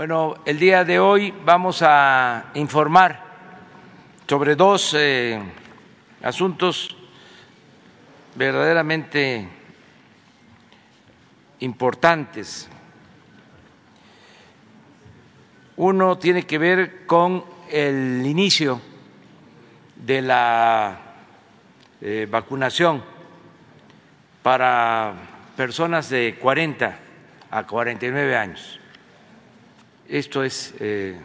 Bueno, el día de hoy vamos a informar sobre dos eh, asuntos verdaderamente importantes. Uno tiene que ver con el inicio de la eh, vacunación para personas de 40 a 49 años. Esto es eh,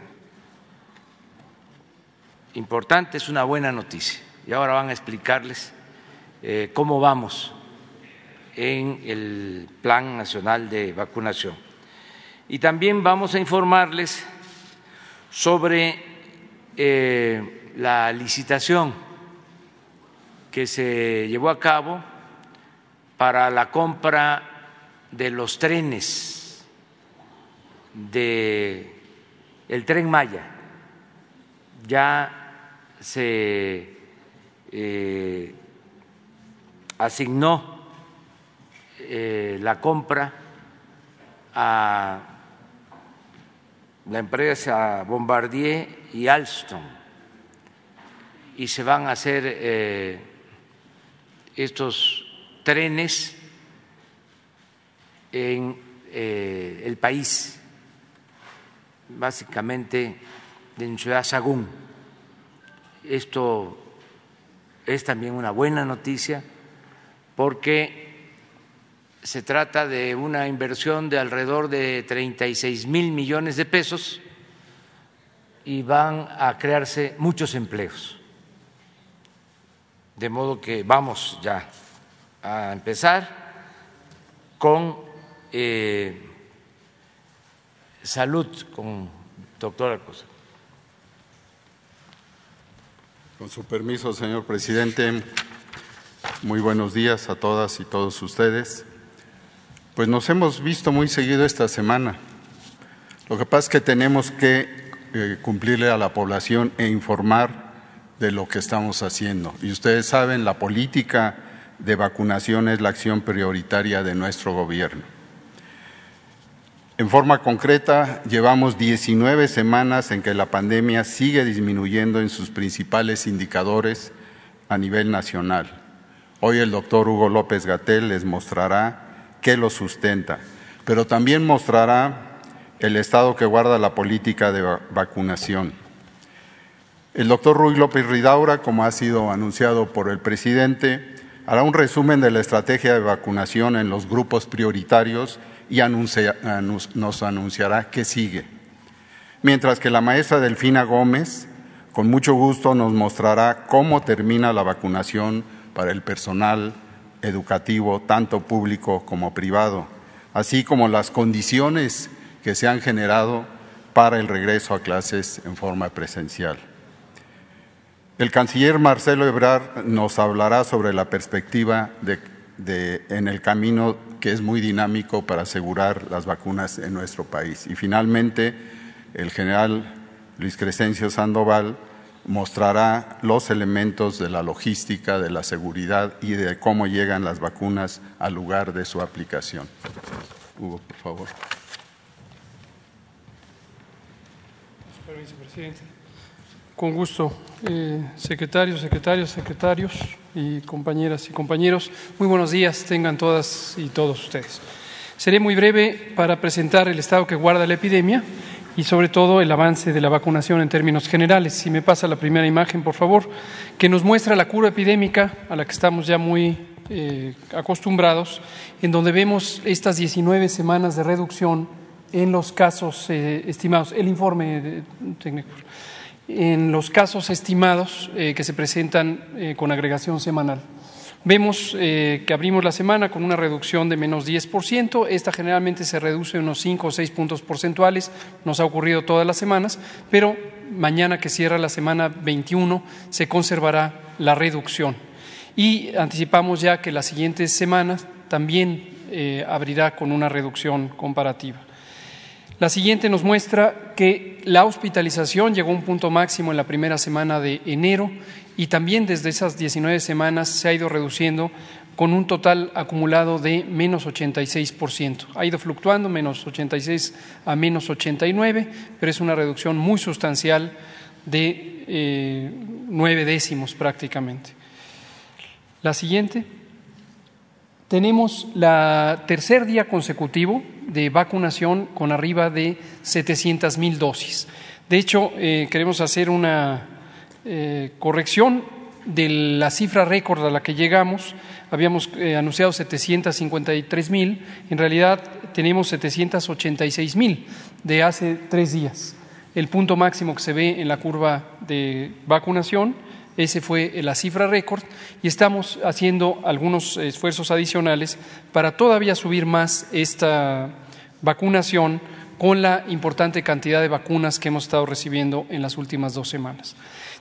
importante, es una buena noticia. Y ahora van a explicarles eh, cómo vamos en el Plan Nacional de Vacunación. Y también vamos a informarles sobre eh, la licitación que se llevó a cabo para la compra de los trenes de el tren Maya. Ya se eh, asignó eh, la compra a la empresa Bombardier y Alstom y se van a hacer eh, estos trenes en el país, básicamente en Ciudad Sagún. Esto es también una buena noticia porque se trata de una inversión de alrededor de 36 mil millones de pesos y van a crearse muchos empleos. De modo que vamos ya a empezar con eh, salud, con doctora Cosa. Con su permiso, señor presidente, muy buenos días a todas y todos ustedes. Pues nos hemos visto muy seguido esta semana. Lo que pasa es que tenemos que eh, cumplirle a la población e informar de lo que estamos haciendo. Y ustedes saben, la política de vacunación es la acción prioritaria de nuestro gobierno. En forma concreta, llevamos 19 semanas en que la pandemia sigue disminuyendo en sus principales indicadores a nivel nacional. Hoy el doctor Hugo López Gatel les mostrará qué lo sustenta, pero también mostrará el estado que guarda la política de vacunación. El doctor Ruy López Ridaura, como ha sido anunciado por el presidente, hará un resumen de la estrategia de vacunación en los grupos prioritarios y nos anunciará qué sigue. Mientras que la maestra Delfina Gómez, con mucho gusto, nos mostrará cómo termina la vacunación para el personal educativo, tanto público como privado, así como las condiciones que se han generado para el regreso a clases en forma presencial. El canciller Marcelo Ebrard nos hablará sobre la perspectiva de, en el camino que es muy dinámico para asegurar las vacunas en nuestro país. Y finalmente, el general Luis Crescencio Sandoval mostrará los elementos de la logística, de la seguridad y de cómo llegan las vacunas al lugar de su aplicación. Hugo, por favor. vicepresidente. Con gusto, eh, secretarios, secretarios, secretarios y compañeras y compañeros. Muy buenos días, tengan todas y todos ustedes. Seré muy breve para presentar el estado que guarda la epidemia y sobre todo el avance de la vacunación en términos generales. Si me pasa la primera imagen, por favor, que nos muestra la curva epidémica a la que estamos ya muy eh, acostumbrados, en donde vemos estas 19 semanas de reducción en los casos eh, estimados. El informe técnico en los casos estimados eh, que se presentan eh, con agregación semanal. Vemos eh, que abrimos la semana con una reducción de menos 10%. Esta generalmente se reduce unos 5 o 6 puntos porcentuales. Nos ha ocurrido todas las semanas, pero mañana que cierra la semana 21 se conservará la reducción. Y anticipamos ya que las siguientes semanas también abrirá con una reducción comparativa. La siguiente nos muestra que la hospitalización llegó a un punto máximo en la primera semana de enero y también desde esas 19 semanas se ha ido reduciendo con un total acumulado de menos 86%. Ha ido fluctuando menos 86 a menos 89, pero es una reducción muy sustancial de eh, nueve décimos prácticamente. La siguiente. Tenemos la tercer día consecutivo de vacunación con arriba de 700 mil dosis. De hecho, eh, queremos hacer una eh, corrección de la cifra récord a la que llegamos. Habíamos eh, anunciado 753 mil, en realidad tenemos 786 mil de hace tres días. El punto máximo que se ve en la curva de vacunación ese fue la cifra récord y estamos haciendo algunos esfuerzos adicionales para todavía subir más esta vacunación con la importante cantidad de vacunas que hemos estado recibiendo en las últimas dos semanas.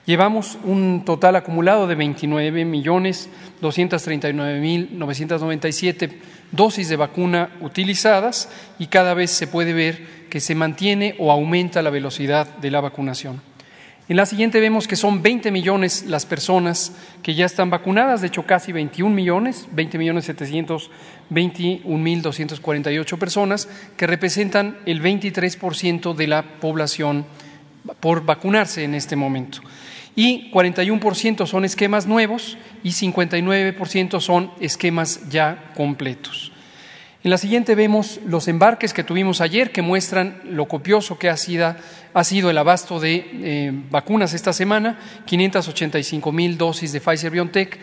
Llevamos un total acumulado de 29 millones 239 mil 997 dosis de vacuna utilizadas y cada vez se puede ver que se mantiene o aumenta la velocidad de la vacunación. En la siguiente vemos que son 20 millones las personas que ya están vacunadas, de hecho casi 21 millones, 20 millones 721 mil 248 personas, que representan el 23% de la población por vacunarse en este momento. Y 41% son esquemas nuevos y 59% son esquemas ya completos. En la siguiente vemos los embarques que tuvimos ayer que muestran lo copioso que ha sido, el abasto de eh, vacunas esta semana, 585 mil dosis de Pfizer BioNTech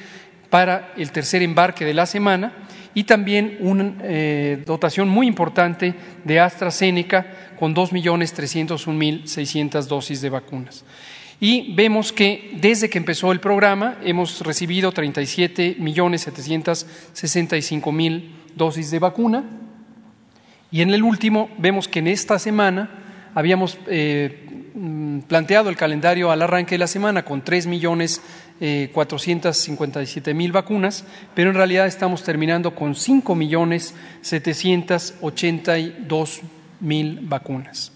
para el tercer embarque de la semana y también una eh, dotación muy importante de AstraZeneca con 2.301.600 dosis de vacunas. Y vemos que desde que empezó el programa hemos recibido 37.765.000 dosis de vacuna. Y en el último vemos que en esta semana habíamos eh, mm, planteado el calendario al arranque de la semana con 3 millones eh, mil vacunas, pero en realidad estamos terminando con 5 millones mil vacunas.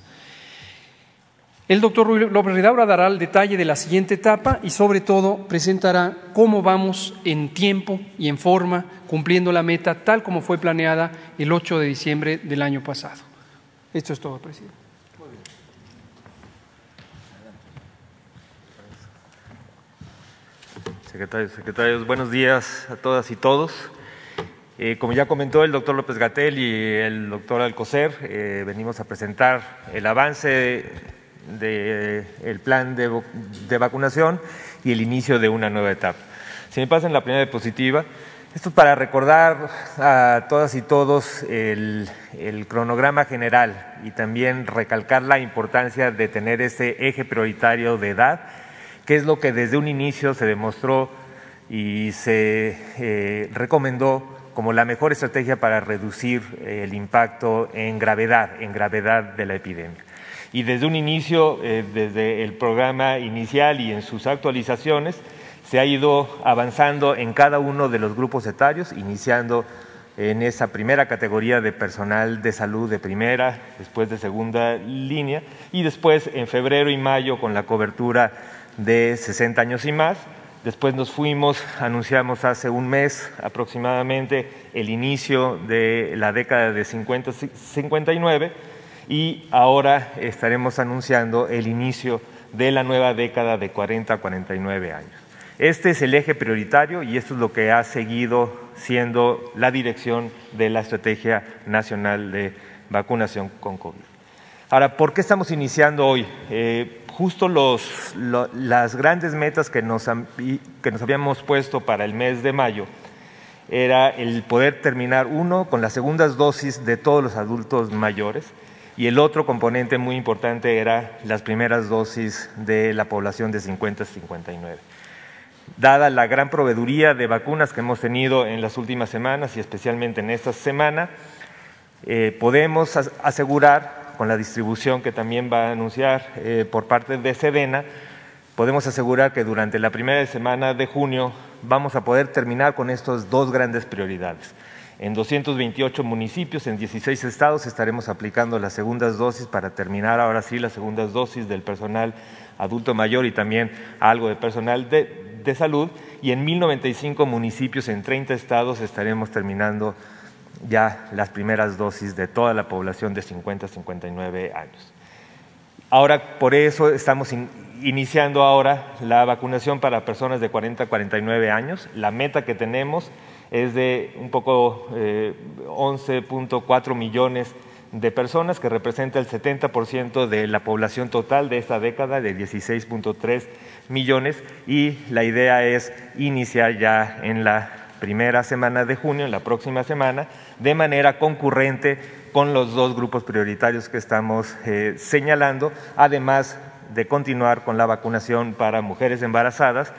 El doctor López Ridaura dará el detalle de la siguiente etapa y sobre todo presentará cómo vamos en tiempo y en forma cumpliendo la meta tal como fue planeada el 8 de diciembre del año pasado. Esto es todo, presidente. Secretarios, secretarios, buenos días a todas y todos. Eh, como ya comentó el doctor López Gatel y el doctor Alcocer, eh, venimos a presentar el avance del plan de, vacunación y el inicio de una nueva etapa. Si me pasan la primera diapositiva, esto es para recordar a todas y todos el, cronograma general y también recalcar la importancia de tener ese eje prioritario de edad, que es lo que desde un inicio se demostró y se eh, recomendó como la mejor estrategia para reducir el impacto en gravedad, en gravedad de la epidemia y desde un inicio, eh, desde el programa inicial y en sus actualizaciones, se ha ido avanzando en cada uno de los grupos etarios, iniciando en esa primera categoría de personal de salud de primera, después de segunda línea, y después en febrero y mayo con la cobertura de 60 años y más. Después nos fuimos, anunciamos hace un mes aproximadamente el inicio de la década de 50, 59 y ahora estaremos anunciando el inicio de la nueva década de 40 a 49 años. Este es el eje prioritario y esto es lo que ha seguido siendo la dirección de la Estrategia Nacional de Vacunación con COVID. Ahora, ¿por qué estamos iniciando hoy? Eh, justo las grandes metas que nos, que nos habíamos puesto para el mes de mayo era el poder terminar, uno, con las segundas dosis de todos los adultos mayores, y el otro componente muy importante era las primeras dosis de la población de 50 a 59. Dada la gran proveeduría de vacunas que hemos tenido en las últimas semanas y especialmente en esta semana, eh, podemos asegurar, con la distribución que también va a anunciar eh, por parte de Sedena, podemos asegurar que durante la primera semana de junio vamos a poder terminar con estas dos grandes prioridades en 228 municipios, en 16 estados, estaremos aplicando las segundas dosis para terminar ahora sí las segundas dosis del personal adulto mayor y también algo de personal de, salud. y en 1095 municipios en 30 estados estaremos terminando ya las primeras dosis de toda la población de 50 a 59 años. Ahora, por eso estamos iniciando ahora la vacunación para personas de 40 a 49 años. La meta que tenemos es de un poco 11.4 eh, millones de personas, que representa el 70% de la población total de esta década, de 16.3 millones, y la idea es iniciar ya en la primera semana de junio, en la próxima semana, de manera concurrente con los dos grupos prioritarios que estamos eh, señalando, además de continuar con la vacunación para mujeres embarazadas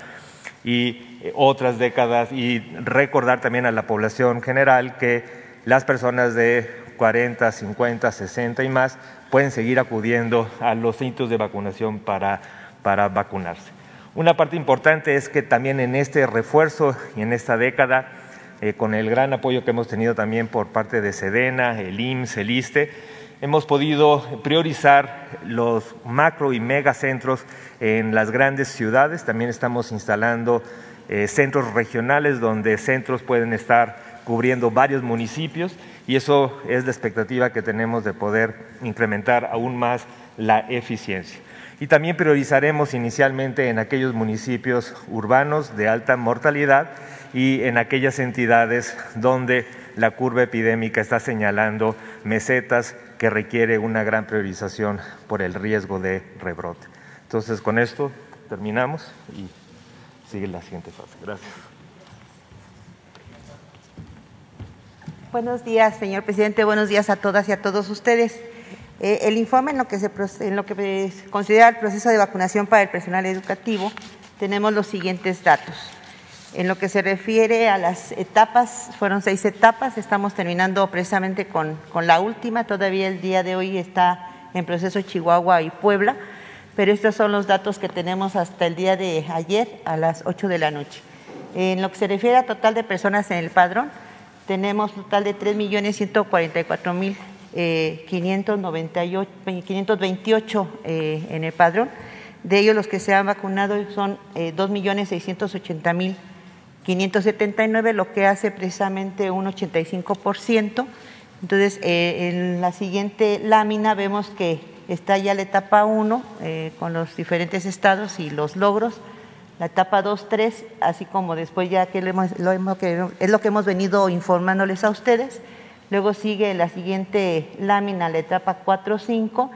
y otras décadas y recordar también a la población general que las personas de 40, 50, 60 y más pueden seguir acudiendo a los sitios de vacunación para, para vacunarse. Una parte importante es que también en este refuerzo y en esta década, eh, con el gran apoyo que hemos tenido también por parte de Sedena, el IMSS, el ISTE, hemos podido priorizar los macro y megacentros en las grandes ciudades. También estamos instalando eh, centros regionales donde centros pueden estar cubriendo varios municipios y eso es la expectativa que tenemos de poder incrementar aún más la eficiencia y también priorizaremos inicialmente en aquellos municipios urbanos de alta mortalidad y en aquellas entidades donde la curva epidémica está señalando mesetas que requiere una gran priorización por el riesgo de rebrote. Entonces, con esto terminamos y sigue la siguiente fase. Gracias. Buenos días, señor presidente. Buenos días a todas y a todos ustedes. Eh, el informe en lo, que se, en lo que se considera el proceso de vacunación para el personal educativo tenemos los siguientes datos. En lo que se refiere a las etapas, fueron seis etapas, estamos terminando precisamente con, con la última, todavía el día de hoy está en proceso Chihuahua y Puebla, pero estos son los datos que tenemos hasta el día de ayer a las 8 de la noche. En lo que se refiere a total de personas en el padrón, tenemos total de 3.144.000 eh, 528 eh, en el padrón. De ellos los que se han vacunado son eh, 2.680.579, lo que hace precisamente un 85%. Entonces, eh, en la siguiente lámina vemos que está ya la etapa 1 eh, con los diferentes estados y los logros, la etapa 2, 3, así como después ya que, lo hemos, que es lo que hemos venido informándoles a ustedes. Luego sigue la siguiente lámina, la etapa 4-5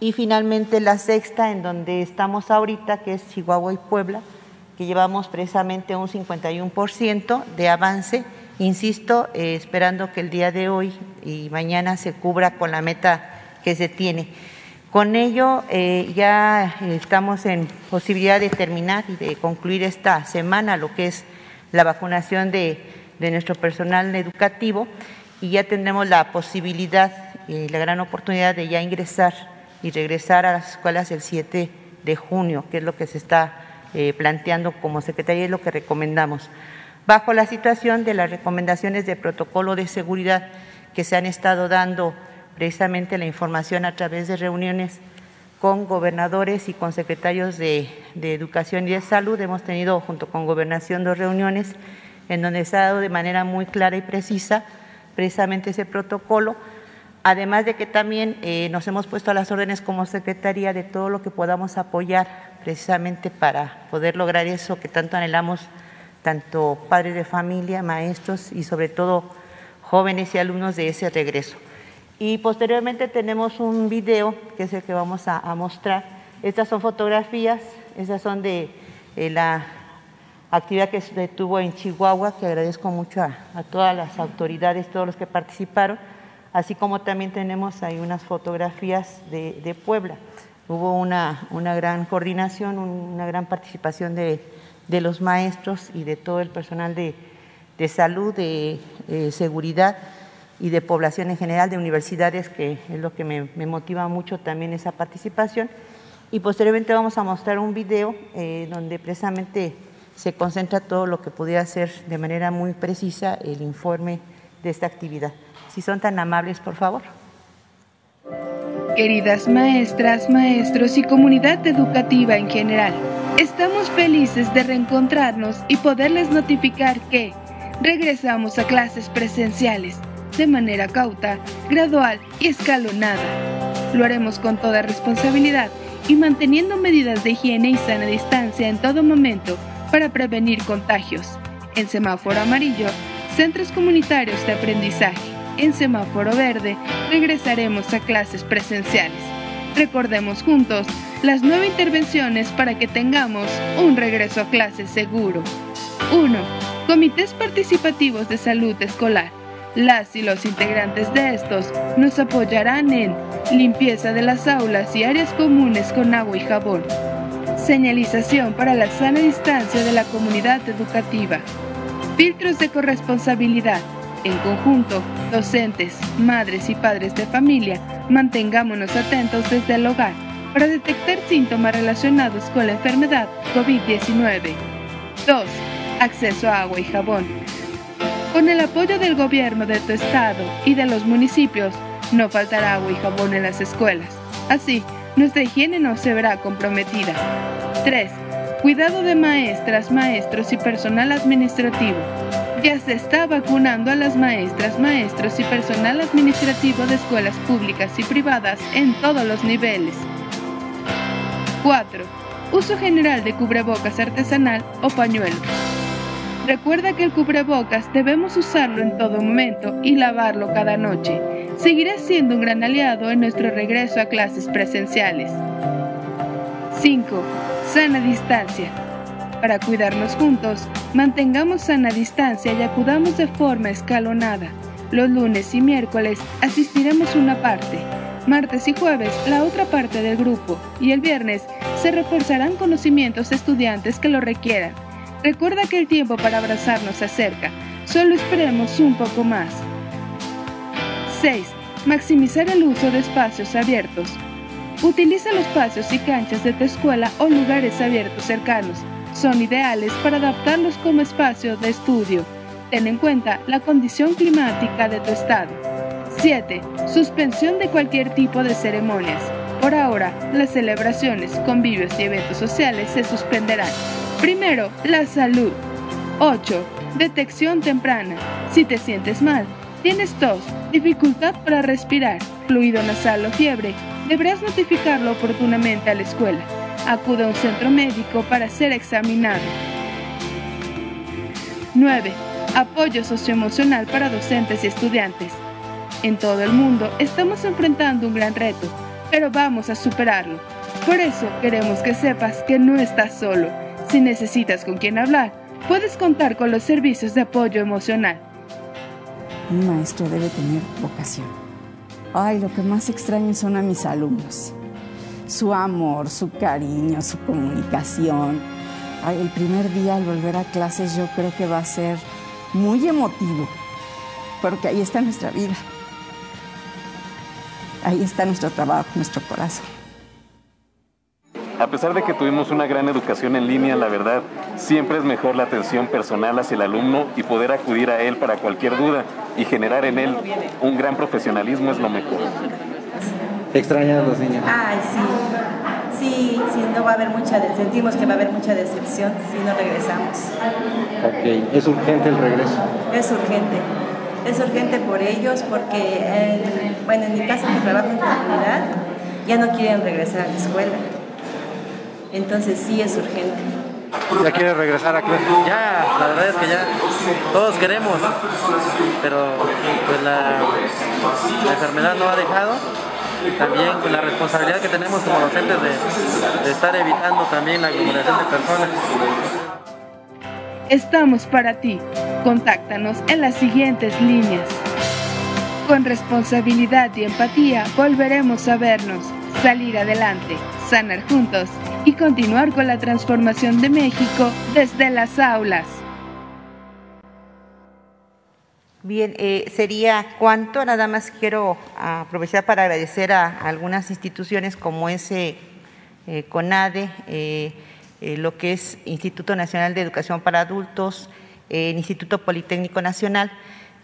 y finalmente la sexta en donde estamos ahorita, que es Chihuahua y Puebla, que llevamos precisamente un 51% de avance, insisto, eh, esperando que el día de hoy y mañana se cubra con la meta que se tiene. Con ello eh, ya estamos en posibilidad de terminar y de concluir esta semana lo que es la vacunación de, de nuestro personal educativo y ya tendremos la posibilidad y la gran oportunidad de ya ingresar y regresar a las escuelas el 7 de junio, que es lo que se está eh, planteando como Secretaría y lo que recomendamos. Bajo la situación de las recomendaciones de protocolo de seguridad que se han estado dando precisamente la información a través de reuniones con gobernadores y con secretarios de, Educación y de Salud. Hemos tenido junto con Gobernación dos reuniones en donde se ha dado de manera muy clara y precisa precisamente ese protocolo, además de que también eh, nos hemos puesto a las órdenes como Secretaría de todo lo que podamos apoyar precisamente para poder lograr eso que tanto anhelamos, tanto padres de familia, maestros y sobre todo jóvenes y alumnos de ese regreso. Y posteriormente tenemos un video que es el que vamos a, mostrar. Estas son fotografías, esas son de la actividad que se tuvo en Chihuahua, que agradezco mucho a, todas las autoridades, todos los que participaron, así como también tenemos ahí unas fotografías de, Puebla. Hubo una, una, gran coordinación, una gran participación de, los maestros y de todo el personal de, salud, de seguridad y de población en general, de universidades, que es lo que me, motiva mucho también esa participación. Y posteriormente vamos a mostrar un video eh, donde precisamente se concentra todo lo que pudiera ser de manera muy precisa el informe de esta actividad. Si son tan amables, por favor. Queridas maestras, maestros y comunidad educativa en general. Estamos felices de reencontrarnos y poderles notificar que regresamos a clases presenciales de manera cauta, gradual y escalonada. Lo haremos con toda responsabilidad y manteniendo medidas de higiene y sana distancia en todo momento para prevenir contagios. En semáforo amarillo, centros comunitarios de aprendizaje. En semáforo verde, regresaremos a clases presenciales. Recordemos juntos las nueve intervenciones para que tengamos un regreso a clases seguro. 1. Comités participativos de salud escolar. Las y los integrantes de estos nos apoyarán en limpieza de las aulas y áreas comunes con agua y jabón, señalización para la sana distancia de la comunidad educativa, filtros de corresponsabilidad. En conjunto, docentes, madres y padres de familia, mantengámonos atentos desde el hogar para detectar síntomas relacionados con la enfermedad COVID-19. 2. Acceso a agua y jabón. Con el apoyo del gobierno de tu estado y de los municipios, no faltará agua y jabón en las escuelas. Así, nuestra higiene no se verá comprometida. 3. Cuidado de maestras, maestros y personal administrativo. Ya se está vacunando a las maestras, maestros y personal administrativo de escuelas públicas y privadas en todos los niveles. 4. Uso general de cubrebocas artesanal o pañuelo. Recuerda que el cubrebocas debemos usarlo en todo momento y lavarlo cada noche. Seguirá siendo un gran aliado en nuestro regreso a clases presenciales. 5. Sana distancia. Para cuidarnos juntos, mantengamos sana distancia y acudamos de forma escalonada. Los lunes y miércoles asistiremos una parte, martes y jueves la otra parte del grupo y el viernes se reforzarán conocimientos estudiantes que lo requieran. Recuerda que el tiempo para abrazarnos se acerca, solo esperemos un poco más. 6. Maximizar el uso de espacios abiertos. Utiliza los espacios y canchas de tu escuela o lugares abiertos cercanos. Son ideales para adaptarlos como espacio de estudio. Ten en cuenta la condición climática de tu estado. 7. Suspensión de cualquier tipo de ceremonias. Por ahora, las celebraciones, convivios y eventos sociales se suspenderán. Primero, la salud. 8. Detección temprana. Si te sientes mal, tienes tos, dificultad para respirar, fluido nasal o fiebre, deberás notificarlo oportunamente a la escuela. Acude a un centro médico para ser examinado. 9. Apoyo socioemocional para docentes y estudiantes. En todo el mundo estamos enfrentando un gran reto, pero vamos a superarlo. Por eso queremos que sepas que no estás solo. Si necesitas con quién hablar, puedes contar con los servicios de apoyo emocional. Un maestro debe tener vocación. Ay, lo que más extraño son a mis alumnos. Su amor, su cariño, su comunicación. Ay, el primer día al volver a clases yo creo que va a ser muy emotivo, porque ahí está nuestra vida. Ahí está nuestro trabajo, nuestro corazón. A pesar de que tuvimos una gran educación en línea, la verdad, siempre es mejor la atención personal hacia el alumno y poder acudir a él para cualquier duda y generar en él un gran profesionalismo es lo mejor. ¿Extrañas a los niños? Ay, sí. Sí, sí, no va a haber mucha, sentimos que va a haber mucha decepción si no regresamos. Ok, ¿es urgente el regreso? Es urgente. Es urgente por ellos porque, bueno, en mi caso que trabajo en comunidad, ya no quieren regresar a la escuela. Entonces sí es urgente. ¿Ya quieres regresar a clase? Ya, la verdad es que ya todos queremos, pero pues la, la enfermedad no ha dejado. También con la responsabilidad que tenemos como docentes de, de estar evitando también la acumulación de personas. Estamos para ti. Contáctanos en las siguientes líneas. Con responsabilidad y empatía volveremos a vernos, salir adelante, sanar juntos y continuar con la transformación de México desde las aulas. Bien, eh, sería cuánto, nada más quiero aprovechar para agradecer a, algunas instituciones como ese eh, CONADE, eh, lo que es Instituto Nacional de Educación para Adultos, el Instituto Politécnico Nacional,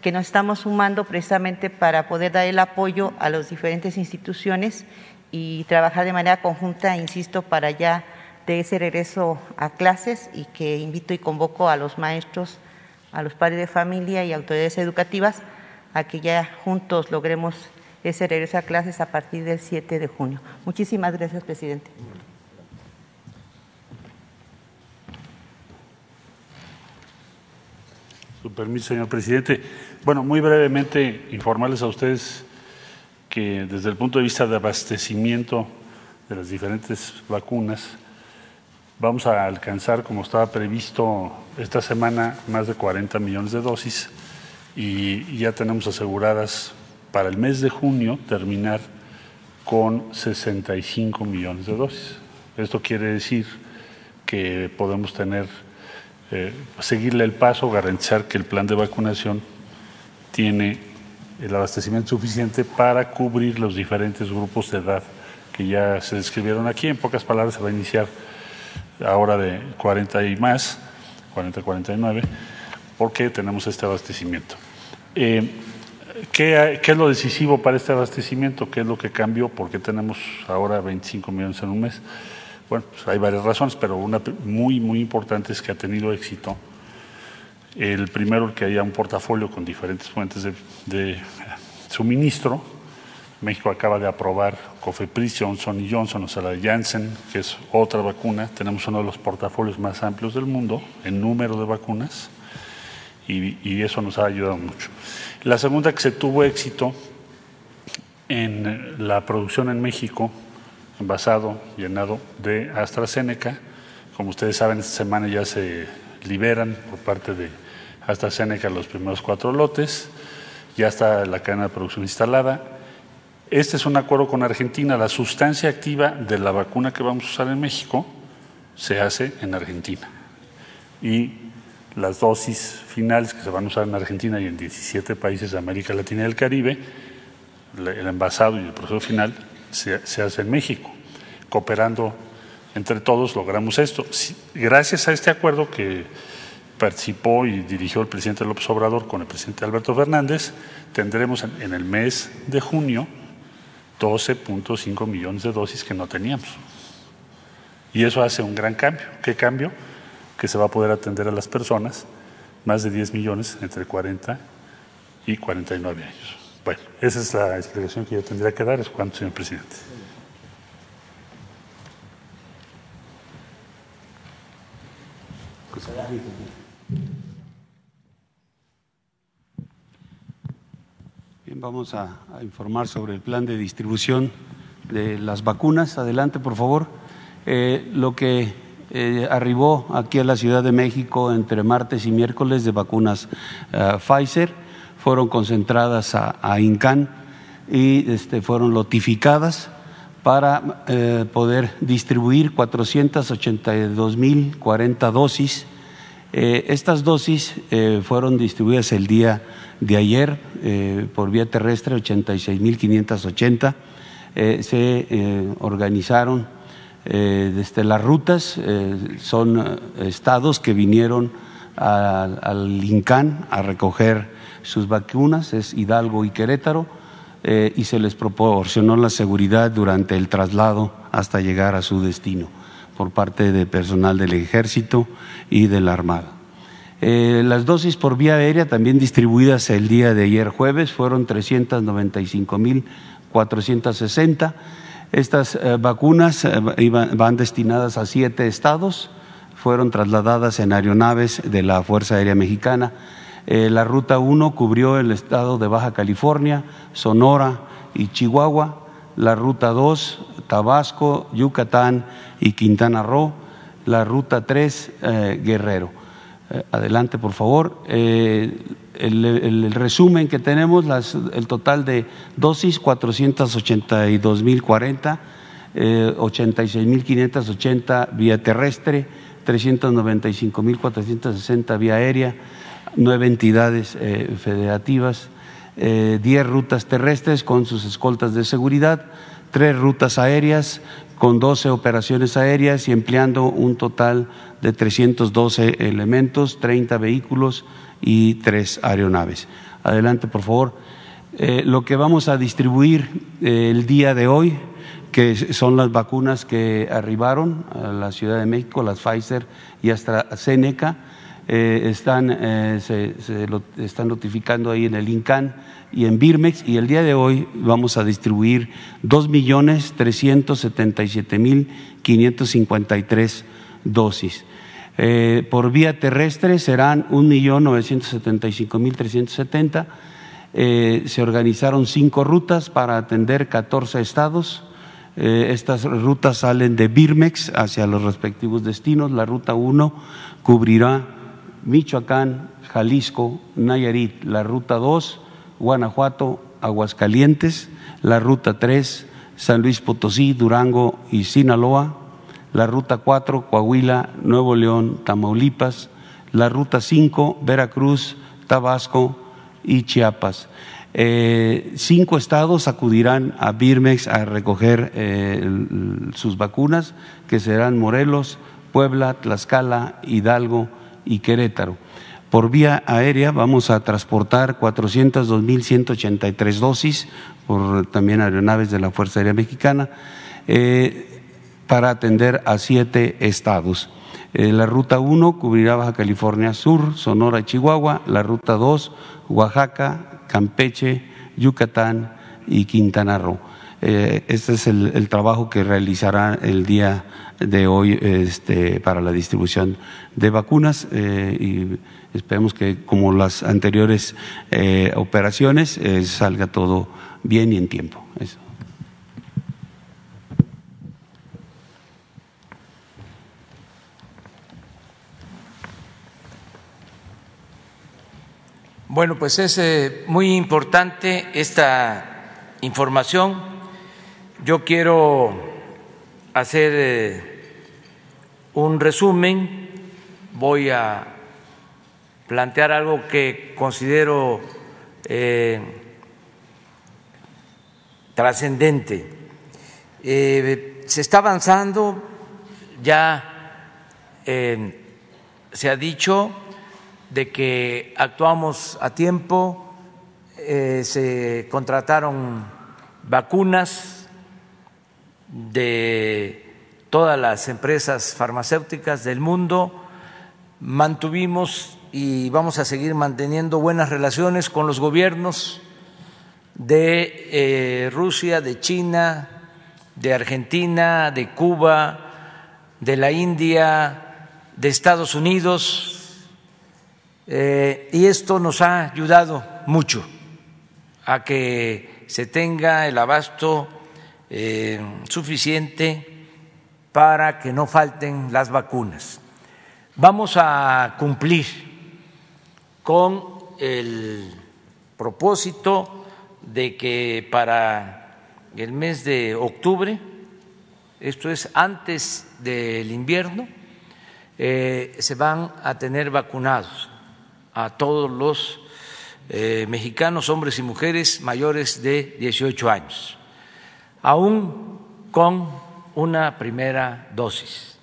que nos estamos sumando precisamente para poder dar el apoyo a las diferentes instituciones y trabajar de manera conjunta, insisto, para ya de ese regreso a clases y que invito y convoco a los maestros, a los padres de familia y autoridades educativas a que ya juntos logremos ese regreso a clases a partir del 7 de junio. Muchísimas gracias, presidente. Su permiso, señor presidente. Bueno, muy brevemente informarles a ustedes que desde el punto de vista de abastecimiento de las diferentes vacunas, vamos a alcanzar, como estaba previsto esta semana, más de 40 millones de dosis y ya tenemos aseguradas para el mes de junio terminar con 65 millones de dosis. Esto quiere decir que podemos tener eh, seguirle el paso, garantizar que el plan de vacunación tiene el abastecimiento suficiente para cubrir los diferentes grupos de edad que ya se describieron aquí. En pocas palabras, se va a iniciar ahora de 40 y más, 40-49, porque tenemos este abastecimiento. Eh, ¿qué, ¿Qué es lo decisivo para este abastecimiento? ¿Qué es lo que cambió? ¿Por qué tenemos ahora 25 millones en un mes? Bueno, pues hay varias razones, pero una muy, muy importante es que ha tenido éxito. El primero, que haya un portafolio con diferentes fuentes de, suministro. México acaba de aprobar Cofepris, Johnson y Johnson, o sea, la de Janssen, que es otra vacuna. Tenemos uno de los portafolios más amplios del mundo en número de vacunas y, y eso nos ha ayudado mucho. La segunda, que se tuvo éxito en la producción en México envasado, llenado de AstraZeneca. Como ustedes saben, esta semana ya se liberan por parte de AstraZeneca los primeros cuatro lotes, ya está la cadena de producción instalada. Este es un acuerdo con Argentina. La sustancia activa de la vacuna que vamos a usar en México se hace en Argentina. Y las dosis finales que se van a usar en Argentina y en 17 países de América Latina y el Caribe, el envasado y el proceso final se, se hace en México. Cooperando entre todos logramos esto. Gracias a este acuerdo que participó y dirigió el presidente López Obrador con el presidente Alberto Fernández, tendremos en el mes de junio 12.5 millones de dosis que no teníamos. Y eso hace un gran cambio. ¿Qué cambio? Que se va a poder atender a las personas, más de 10 millones entre 40 y 49 años. Bueno, esa es la explicación que yo tendría que dar. Es cuanto, señor presidente. Bien, vamos a, informar sobre el plan de distribución de las vacunas. Adelante, por favor. Eh, lo que eh, arribó aquí a la Ciudad de México entre martes y miércoles de vacunas uh, Pfizer fueron concentradas a, a INCAN y este, fueron notificadas para eh, poder distribuir 482.040 dosis. Eh, estas dosis eh, fueron distribuidas el día de ayer por vía terrestre, 86.580. se organizaron desde las rutas, son estados que vinieron al INCAN a recoger sus vacunas, es Hidalgo y Querétaro, eh, y se les proporcionó la seguridad durante el traslado hasta llegar a su destino por parte de personal del Ejército y de la Armada. Eh, las dosis por vía aérea, también distribuidas el día de ayer jueves, fueron 395.460. Estas eh, vacunas van destinadas a siete estados, fueron trasladadas en aeronaves de la Fuerza Aérea Mexicana eh, la ruta 1 cubrió el estado de Baja California, Sonora y Chihuahua. La ruta 2, Tabasco, Yucatán y Quintana Roo. La ruta 3, eh, Guerrero. Eh, adelante, por favor. El, resumen que tenemos, el total de dosis, 482.040, 86.580 vía terrestre, 395.460 vía aérea nueve entidades eh, federativas, eh, diez rutas terrestres con sus escoltas de seguridad, tres rutas aéreas con doce operaciones aéreas y empleando un total de 312 elementos, 30 vehículos y tres aeronaves. Adelante, por favor. Eh, lo que vamos a distribuir el día de hoy que son las vacunas que arribaron a la Ciudad de México, las Pfizer y AstraZeneca. Eh, están, eh, se, están notificando ahí en el INCAN y en Birmex y el día de hoy vamos a distribuir 2.377.553 dosis. Eh, por vía terrestre serán 1.975.370. Eh, se organizaron cinco rutas para atender 14 estados. Estas rutas salen de Birmex hacia los respectivos destinos. La ruta 1 cubrirá Michoacán, Jalisco, Nayarit. La ruta 2 Guanajuato, Aguascalientes, la ruta 3, San Luis Potosí, Durango y Sinaloa, la ruta 4, Coahuila, Nuevo León, Tamaulipas, la ruta 5, Veracruz, Tabasco y Chiapas. Eh, cinco estados acudirán a Birmex a recoger eh, sus vacunas, que serán Morelos, Puebla, Tlaxcala, Hidalgo y Querétaro. Por vía aérea vamos a transportar 402.183 dosis por también aeronaves de la Fuerza Aérea Mexicana eh, para atender a siete estados. Eh, la ruta 1 cubrirá Baja California Sur, Sonora y Chihuahua. La ruta 2, Oaxaca, Campeche, Yucatán y Quintana Roo. Eh, este es el, trabajo que realizará el día de hoy este, para la distribución de vacunas y Esperemos que como las anteriores eh, operaciones eh, salga todo bien y en tiempo. Bueno, pues es eh, muy importante esta información. Yo quiero hacer un resumen. Voy a plantear algo que considero eh, trascendente. Eh, se está avanzando, ya eh, se ha dicho de que actuamos a tiempo, se contrataron vacunas de todas las empresas farmacéuticas del mundo, mantuvimos y vamos a seguir manteniendo buenas relaciones con los gobiernos de eh, Rusia, de China, de Argentina, de Cuba, de la India, de Estados Unidos, eh, y esto nos ha ayudado mucho a que se tenga el abasto eh, suficiente para que no falten las vacunas. Vamos a cumplir con el propósito de que para el mes de octubre, esto es antes del invierno, eh, se van a tener vacunados a todos los eh, mexicanos, hombres y mujeres mayores de 18 años, aún con una primera dosis.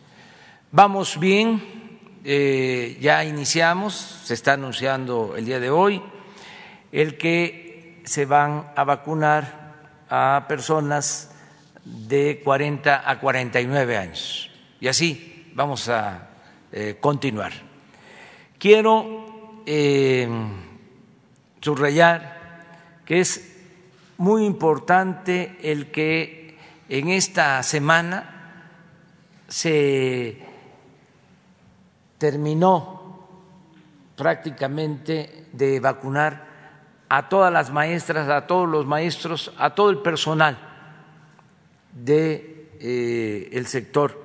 Vamos bien, eh, ya iniciamos, se está anunciando el día de hoy, el que se van a vacunar a personas de 40 a 49 años. Y así vamos a eh, continuar. Quiero eh, subrayar que es muy importante el que en esta semana se terminó prácticamente de vacunar a todas las maestras, a todos los maestros, a todo el personal del de, eh, sector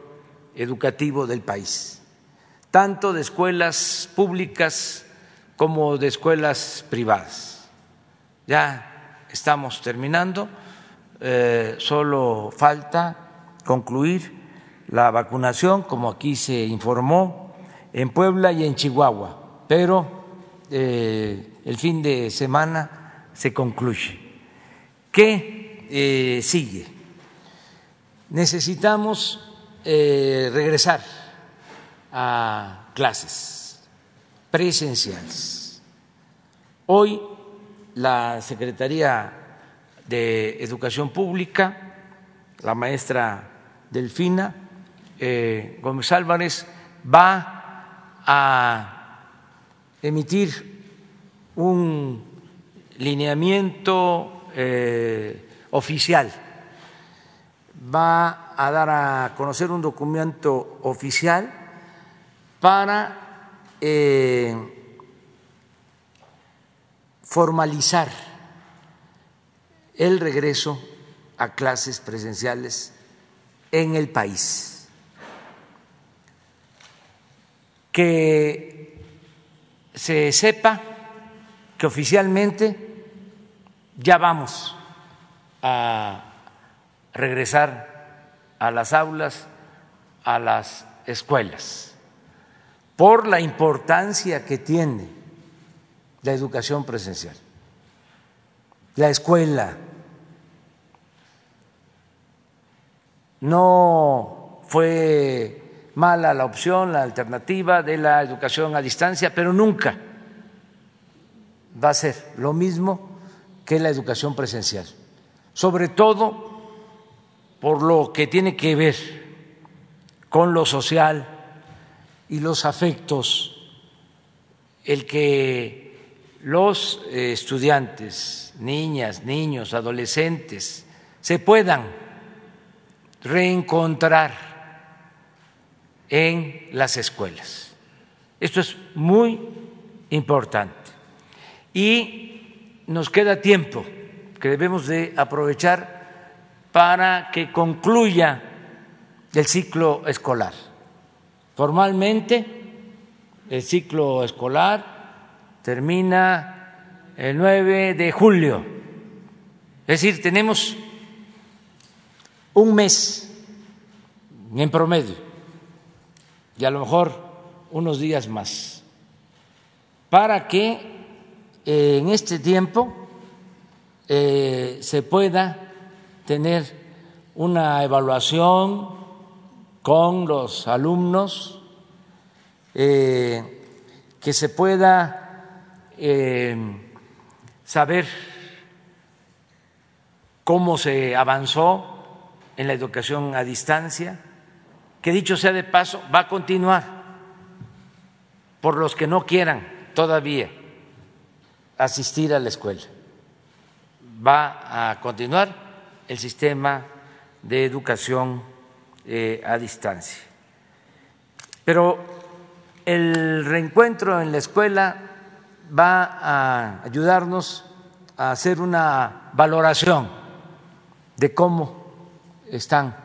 educativo del país, tanto de escuelas públicas como de escuelas privadas. Ya estamos terminando, eh, solo falta concluir la vacunación, como aquí se informó, en Puebla y en Chihuahua, pero eh, el fin de semana se concluye. ¿Qué eh, sigue? Necesitamos regresar a clases presenciales. Hoy la Secretaría de Educación Pública la maestra Delfina eh, Gómez Álvarez, va a emitir un lineamiento eh, oficial, va a dar a conocer un documento oficial para eh, formalizar el regreso a clases presenciales en el país. Que se sepa que oficialmente ya vamos a regresar a las aulas, a las escuelas, por la importancia que tiene la educación presencial. La escuela no fue mala la opción, la alternativa de la educación a distancia, pero nunca va a ser lo mismo que la educación presencial, sobre todo por lo que tiene que ver con lo social y los afectos, el que los estudiantes, niñas, niños, adolescentes, se puedan reencontrar en las escuelas. Esto es muy importante. Y nos queda tiempo que debemos de aprovechar para que concluya el ciclo escolar. Formalmente, el ciclo escolar termina el 9 de julio. Es decir, tenemos un mes. en promedio. Y a lo mejor unos días más. Para que eh, en este tiempo eh, se pueda tener una evaluación con los alumnos, eh, que se pueda saber cómo se avanzó en la educación a distancia, que dicho sea de paso, va a continuar por los que no quieran todavía asistir a la escuela. Va a continuar el sistema de educación eh, a distancia. Pero el reencuentro en la escuela va a ayudarnos a hacer una valoración de cómo están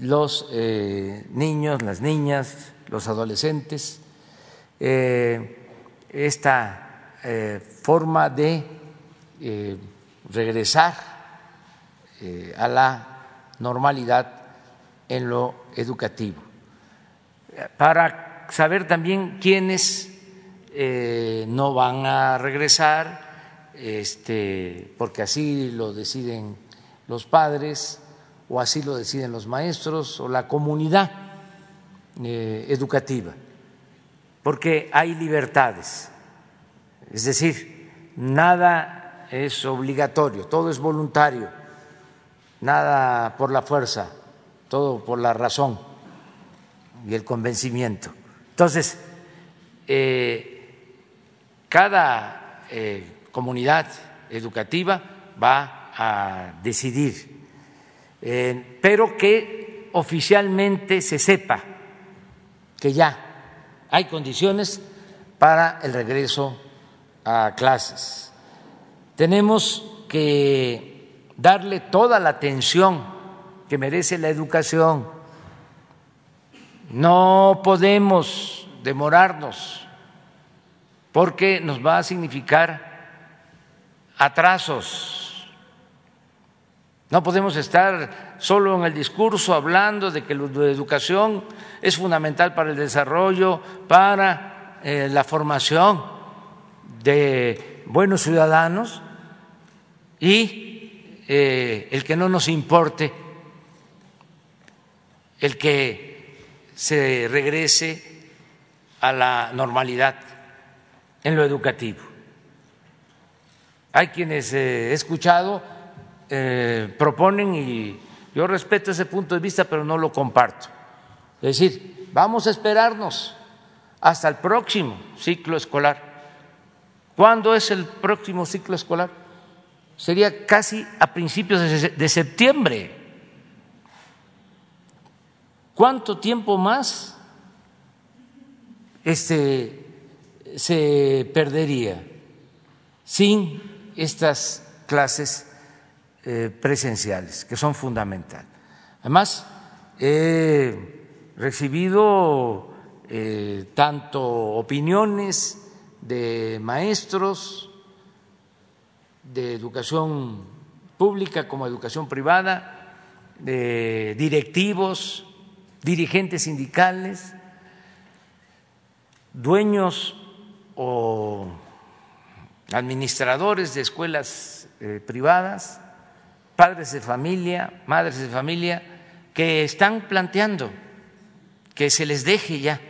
los eh, niños, las niñas, los adolescentes, eh, esta eh, forma de regresar a la normalidad en lo educativo, para saber también quiénes no van a regresar, este, porque así lo deciden los padres, o así lo deciden los maestros o la comunidad eh, educativa, porque hay libertades, es decir, nada es obligatorio, todo es voluntario, nada por la fuerza, todo por la razón y el convencimiento. Entonces, eh, cada eh, comunidad educativa va a decidir eh, pero que oficialmente se sepa que ya hay condiciones para el regreso a clases. Tenemos que darle toda la atención que merece la educación. No podemos demorarnos porque nos va a significar atrasos. No podemos estar solo en el discurso hablando de que la educación es fundamental para el desarrollo, para eh, la formación de buenos ciudadanos y eh, el que no nos importe el que se regrese a la normalidad en lo educativo. Hay quienes eh, he escuchado eh, proponen y Yo respeto ese punto de vista, pero no lo comparto. Es decir, vamos a esperarnos hasta el próximo ciclo escolar. ¿Cuándo es el próximo ciclo escolar? Sería casi a principios de septiembre. ¿Cuánto tiempo más este, se perdería sin estas clases eh, presenciales, que son fundamentales. Además, he recibido eh, tanto opiniones de maestros de educación pública como educación privada, de directivos, dirigentes sindicales, dueños o administradores de escuelas eh, privadas, padres de familia, madres de familia, que están planteando que se les deje ya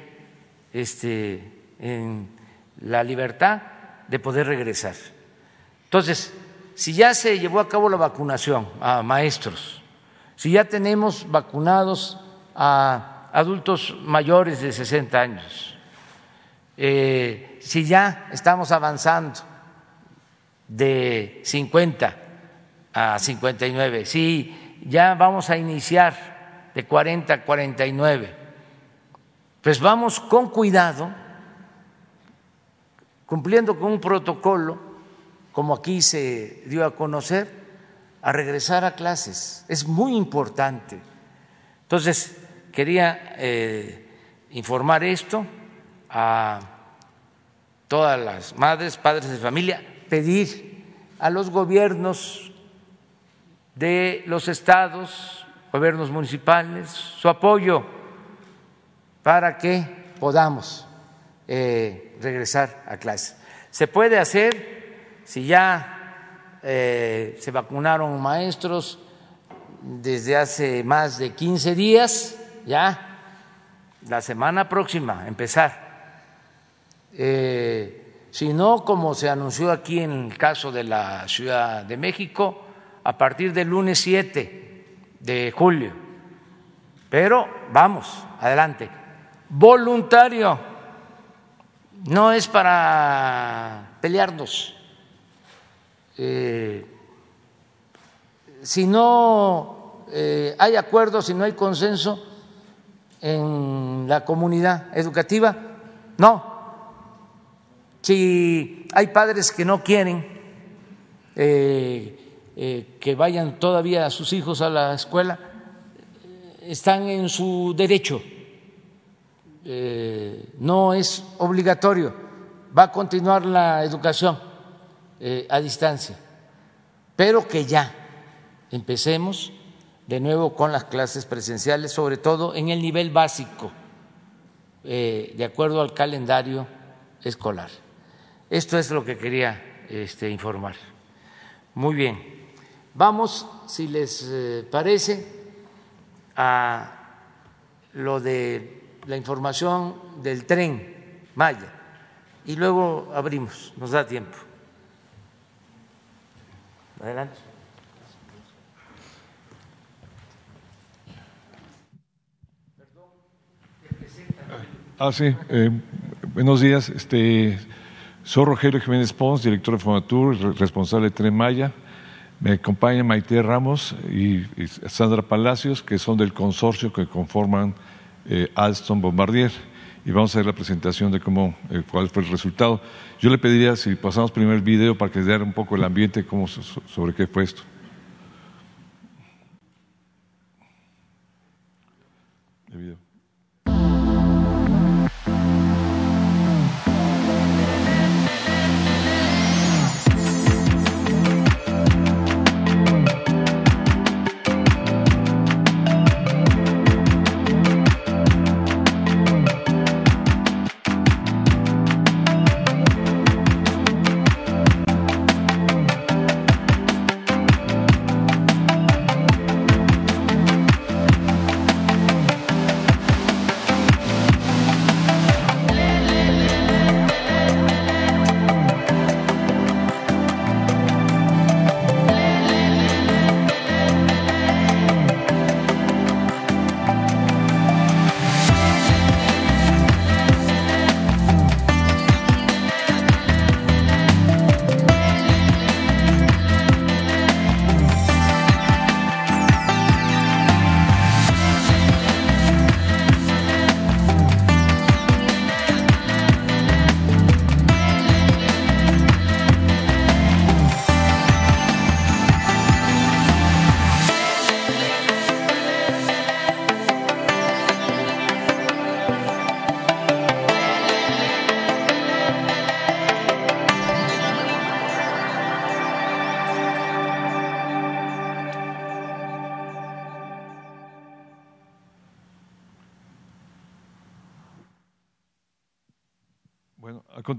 este, en la libertad de poder regresar. Entonces, si ya se llevó a cabo la vacunación a maestros, si ya tenemos vacunados a adultos mayores de 60 años, eh, si ya estamos avanzando de 50 a 59, si ya vamos a iniciar de 40 a 49, pues vamos con cuidado, cumpliendo con un protocolo, como aquí se dio a conocer, a regresar a clases. Es muy importante. Entonces, quería eh, informar esto a todas las madres, padres de familia, pedir a los gobiernos de los estados, gobiernos municipales, su apoyo para que podamos eh, regresar a clase. Se puede hacer si ya eh, se vacunaron maestros desde hace más de 15 días, ya la semana próxima empezar eh, si no, como se anunció aquí en el caso de la Ciudad de México, a partir del lunes 7 de julio. Pero vamos, adelante. Voluntario, no es para pelearnos. Eh, si no eh, hay acuerdo, si no hay consenso en la comunidad educativa, no, si hay padres que no quieren eh, eh, que vayan todavía a sus hijos a la escuela, están en su derecho, eh, no es obligatorio, va a continuar la educación a distancia, pero que ya empecemos de nuevo con las clases presenciales, sobre todo en el nivel básico, de acuerdo al calendario escolar. Esto es lo que quería este, informar. Muy bien. Vamos, si les eh, parece, a lo de la información del tren Maya y luego abrimos, nos da tiempo. Adelante. Ah, sí. Eh, buenos días. Este, soy Rogelio Jiménez Pons, director de Fonatur, responsable de Tren Maya. Me acompaña Maite Ramos y, Sandra Palacios, que son del consorcio que conforman eh, Alstom Bombardier. Y vamos a ver la presentación de cómo, eh, cuál fue el resultado. Yo le pediría si pasamos primero el video para que se un poco el ambiente cómo, sobre qué fue esto. El video.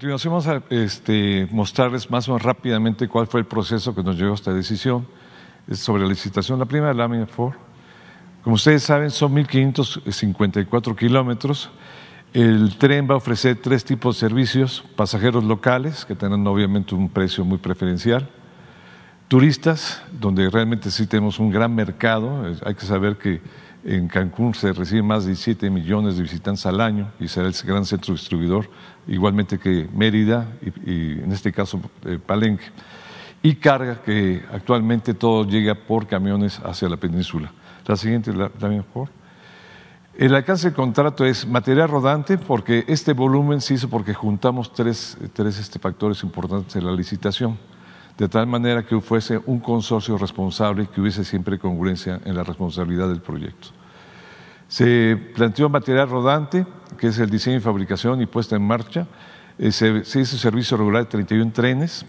Continuación vamos a este, mostrarles más o menos rápidamente cuál fue el proceso que nos llevó a esta decisión. Sobre la licitación, la primera lámina, por Como ustedes saben, son 1.554 kilómetros. El tren va a ofrecer tres tipos de servicios, pasajeros locales, que tienen obviamente un precio muy preferencial, turistas, donde realmente sí tenemos un gran mercado, hay que saber que en Cancún se reciben más de 17 millones de visitantes al año y será el gran centro distribuidor, igualmente que Mérida y, en este caso eh, Palenque. Y carga que actualmente todo llega por camiones hacia la península. La siguiente, también por El alcance del contrato es material rodante porque este volumen se hizo porque juntamos tres, tres este, factores importantes en la licitación, de tal manera que fuese un consorcio responsable y que hubiese siempre congruencia en la responsabilidad del proyecto. Se planteó material rodante, que es el diseño y fabricación y puesta en marcha. Eh, se, hizo servicio regular de 31 trenes.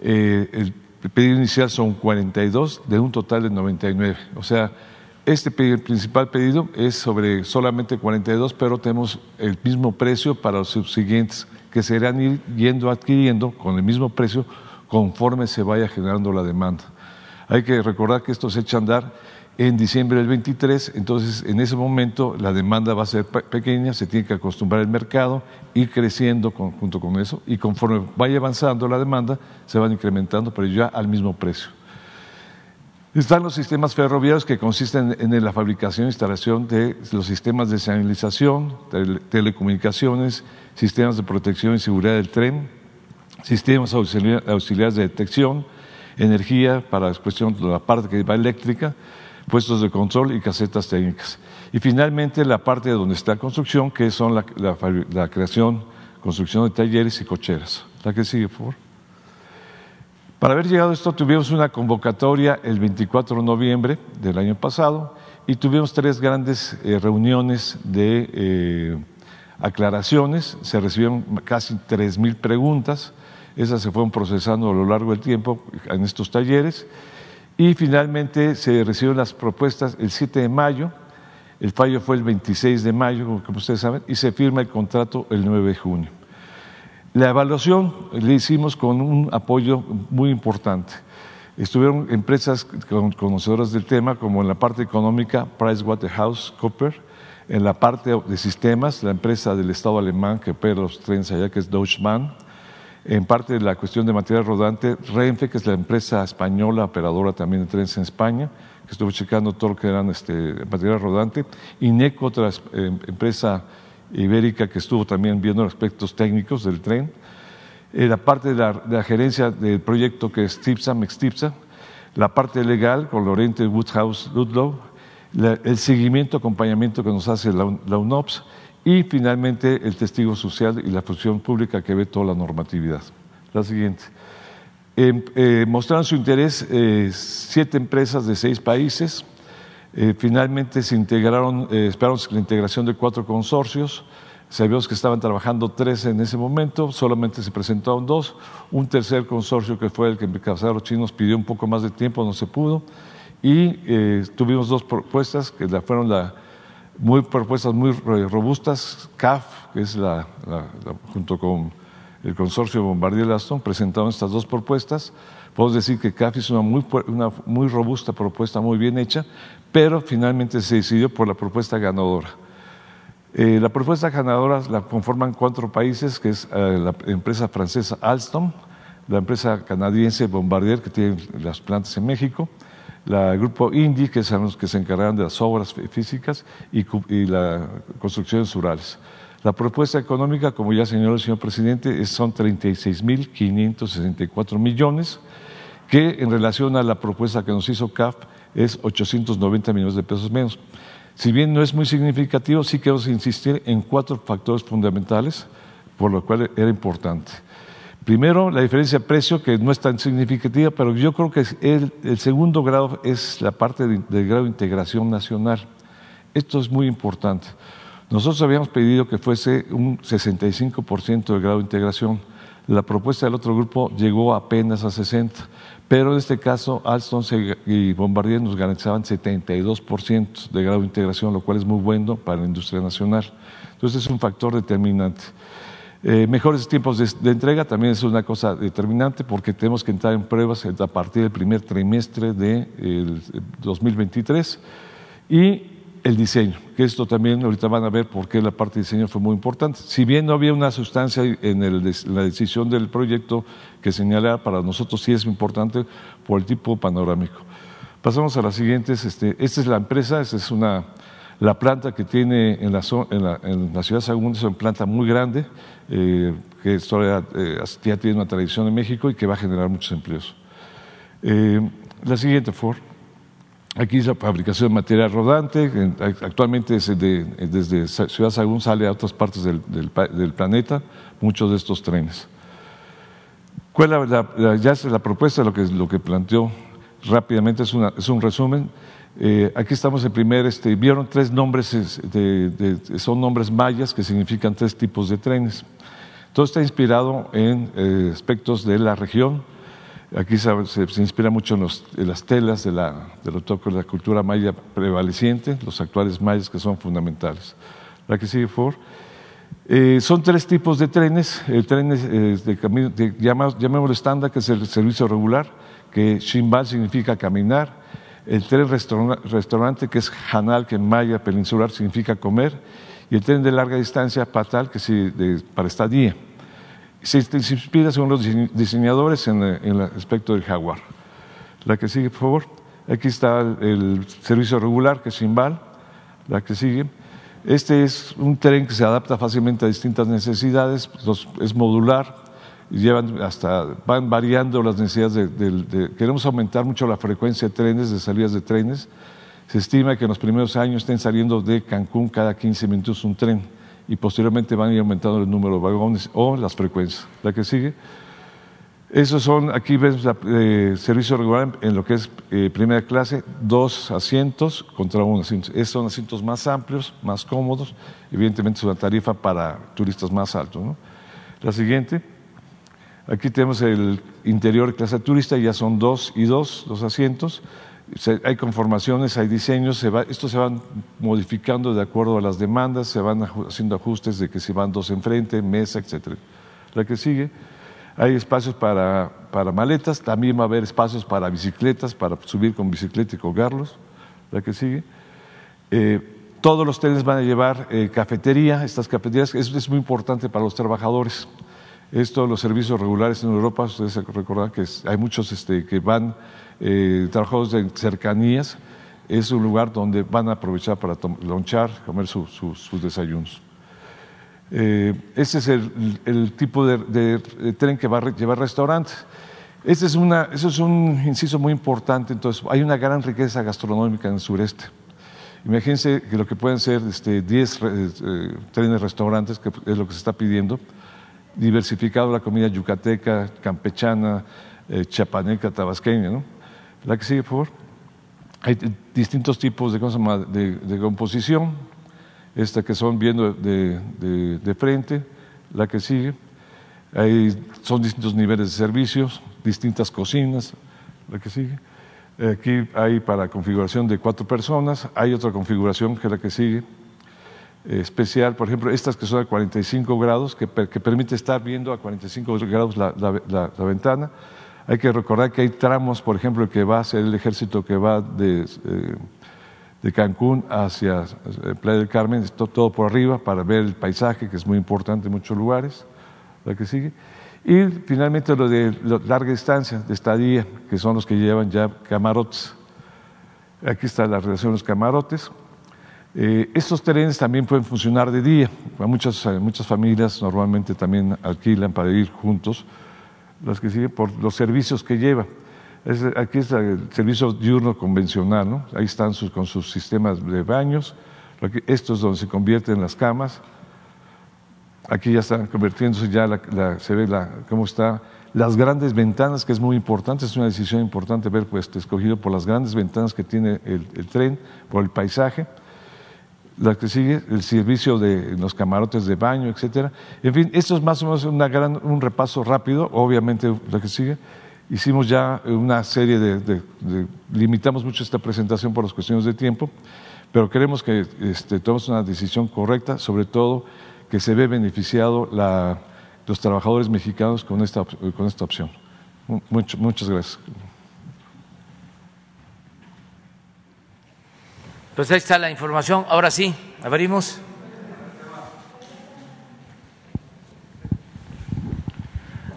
Eh, el pedido inicial son 42 de un total de 99. O sea, este principal pedido es sobre solamente 42, pero tenemos el mismo precio para los subsiguientes que se irán ir yendo adquiriendo con el mismo precio conforme se vaya generando la demanda. Hay que recordar que esto se echa a andar en diciembre del 23, entonces en ese momento la demanda va a ser pequeña, se tiene que acostumbrar el mercado, ir creciendo junto con eso y conforme vaya avanzando la demanda se van incrementando, pero ya al mismo precio. Están los sistemas ferroviarios que consisten en la fabricación e instalación de los sistemas de señalización, telecomunicaciones, sistemas de protección y seguridad del tren, sistemas auxiliares de detección, energía para la cuestión de la parte que va eléctrica, puestos de control y casetas técnicas. Y finalmente la parte de donde está construcción, que son la, creación, construcción de talleres y cocheras. La que sigue, por favor. Para haber llegado a esto tuvimos una convocatoria el 24 de noviembre del año pasado y tuvimos tres grandes eh, reuniones de eh, aclaraciones, se recibieron casi 3.000 preguntas, esas se fueron procesando a lo largo del tiempo en estos talleres y finalmente se recibieron las propuestas el 7 de mayo, el fallo fue el 26 de mayo, como ustedes saben, y se firma el contrato el 9 de junio. La evaluación le hicimos con un apoyo muy importante. Estuvieron empresas conocedoras del tema, como en la parte económica, PricewaterhouseCoopers, en la parte de sistemas, la empresa del Estado alemán que opera los trenes allá, que es Deutsche Bahn, en parte de la cuestión de material rodante, Renfe, que es la empresa española operadora también de trenes en España, que estuvo checando todo lo que eran este, material rodante, INECO, otra eh, empresa ibérica que estuvo también viendo los aspectos técnicos del tren, eh, la parte de la, gerencia del proyecto que es TIPSA, MEXTIPSA, la parte legal con Lorente Woodhouse Ludlow, el seguimiento, acompañamiento que nos hace la, la UNOPS y finalmente el testigo social y la función pública que ve toda la normatividad. La siguiente. Em, eh, mostraron su interés eh, siete empresas de seis países. Eh, finalmente se integraron, esperaron la integración de cuatro consorcios. Sabíamos que estaban trabajando tres en ese momento, solamente se presentaron dos. Un tercer consorcio que fue el que los chinos pidió un poco más de tiempo, no se pudo. Y tuvimos dos propuestas que fueron la muy propuestas muy robustas. CAF, que es la, junto con el consorcio Bombardier Aston, presentaron estas dos propuestas. Podemos decir que CAF es una muy, una muy robusta propuesta, muy bien hecha, pero finalmente se decidió por la propuesta ganadora. Eh, la propuesta ganadora la conforman cuatro países, que es eh, la empresa francesa Alstom, la empresa canadiense Bombardier, que tiene las plantas en México, el grupo INDI, que son los que se encargan de las obras físicas y, la construcciones rurales. La propuesta económica, como ya señaló el señor presidente, son 36.564 millones, que en relación a la propuesta que nos hizo CAF es 890 millones de pesos menos. Si bien no es muy significativo, sí queremos insistir en cuatro factores fundamentales, por lo cual era importante. Primero, la diferencia de precio, que no es tan significativa, pero yo creo que el, segundo grado es la parte del grado de integración nacional. Esto es muy importante. Nosotros habíamos pedido que fuese un 65% del grado de integración. La propuesta del otro grupo llegó apenas a 60%, pero en este caso Alstom y Bombardier nos garantizaban 72% de grado de integración, lo cual es muy bueno para la industria nacional. Entonces es un factor determinante. Eh, mejores tiempos de, entrega también es una cosa determinante porque tenemos que entrar en pruebas a partir del primer trimestre de el 2023 y el diseño, que esto también ahorita van a ver por qué la parte de diseño fue muy importante. Si bien no había una sustancia en, el, la decisión del proyecto que señalara, para nosotros sí es importante por el tipo panorámico. Pasamos a las siguientes. Este, esta es la empresa, esta es una, la planta que tiene en la, en la, en la ciudad de Sagún, es una planta muy grande, eh, que todavía, eh, ya tiene una tradición en México y que va a generar muchos empleos. Eh, la siguiente, Ford. Aquí es la fabricación de material rodante, actualmente desde, desde Ciudad Sagún sale a otras partes del, del, del planeta muchos de estos trenes. ¿Cuál la, la, ya es la propuesta, lo que, lo que planteó rápidamente, es, una, es un resumen. Eh, aquí estamos en primer, este, vieron tres nombres, son nombres mayas que significan tres tipos de trenes. Todo está inspirado en eh, aspectos de la región, Aquí se, inspira mucho en, los, las telas de la, de, lo de la cultura maya prevaleciente, los actuales mayas que son fundamentales. La que sigue, por eh, son tres tipos de trenes. El tren eh, de, camino, llamémoslo estándar, que es el servicio regular, que Shimbal significa caminar. El tren restaurante, que es Hanal, que en maya peninsular significa comer. Y el tren de larga distancia, Patal, que sí, de, para estadía se, se inspira según los diseñadores en, el aspecto del jaguar. La que sigue, por favor. Aquí está el, servicio regular, que es Simbal. La que sigue. Este es un tren que se adapta fácilmente a distintas necesidades, es modular, llevan hasta, van variando las necesidades de, de, de, Queremos aumentar mucho la frecuencia de trenes, de salidas de trenes. Se estima que en los primeros años estén saliendo de Cancún cada 15 minutos un tren y posteriormente van a ir aumentando el número de vagones o las frecuencias. La que sigue. Esos son, aquí ves la, eh, servicio regular en lo que es eh, primera clase, dos asientos contra un asiento. Esos son asientos más amplios, más cómodos, evidentemente es una tarifa para turistas más altos. ¿no? La siguiente, aquí tenemos el interior clase turista, ya son dos y dos los asientos hay conformaciones, hay diseños, se estos se van modificando de acuerdo a las demandas, se van haciendo ajustes de que si van dos enfrente, mesa, etc. La que sigue, hay espacios para, para maletas, también va a haber espacios para bicicletas, para subir con bicicleta y colgarlos. La que sigue. Eh, todos los trenes van a llevar eh, cafetería, estas cafeterías, eso es muy importante para los trabajadores. Esto, los servicios regulares en Europa, ustedes recordarán que hay muchos este, que van eh, trabajadores de cercanías, es un lugar donde van a aprovechar para lonchar, comer su, su, sus desayunos. Este es el, el tipo de, tren que va a llevar restaurantes. Este es un inciso muy importante, entonces hay una gran riqueza gastronómica en el sureste. Imagínense que lo que pueden ser este, 10 eh, trenes restaurantes, que es lo que se está pidiendo, diversificado la comida yucateca, campechana, eh, chapaneca, tabasqueña, ¿no? La que sigue, por favor. Hay distintos tipos de, de, de composición. Esta que son viendo de, de, de, frente, la que sigue. Hay, son distintos niveles de servicios, distintas cocinas, la que sigue. Aquí hay para configuración de cuatro personas, hay otra configuración que es la que sigue, especial, por ejemplo, estas que son a 45 grados, que, que permite estar viendo a 45 grados la, la, la, la ventana. Hay que recordar que hay tramos, por ejemplo, que va hacia el ejército que va de, eh, de Cancún hacia eh, Playa del Carmen, todo, todo, por arriba para ver el paisaje, que es muy importante en muchos lugares. La que sigue. Y finalmente lo de lo, larga distancia, de estadía, que son los que llevan ya camarotes. Aquí está la relación de los camarotes. Eh, estos trenes también pueden funcionar de día. Muchas, muchas familias normalmente también alquilan para ir juntos las que siguen por los servicios que lleva. Aquí está el servicio diurno convencional, ¿no? ahí están con sus sistemas de baños, esto es donde se convierten las camas, aquí ya están convirtiéndose, ya se ve cómo está, las grandes ventanas, que es muy importante, es una decisión importante ver pues, escogido por las grandes ventanas que tiene el tren, por el paisaje, la que sigue, el servicio de los camarotes de baño, etcétera. En fin, esto es más o menos una gran, un repaso rápido, obviamente la que sigue. Hicimos ya una serie de, limitamos mucho esta presentación por las cuestiones de tiempo, pero queremos que este, tomemos una decisión correcta, sobre todo que se ve beneficiado la, los trabajadores mexicanos con esta, con esta opción. Much, muchas gracias. Pues ahí está la información. Ahora sí, abrimos.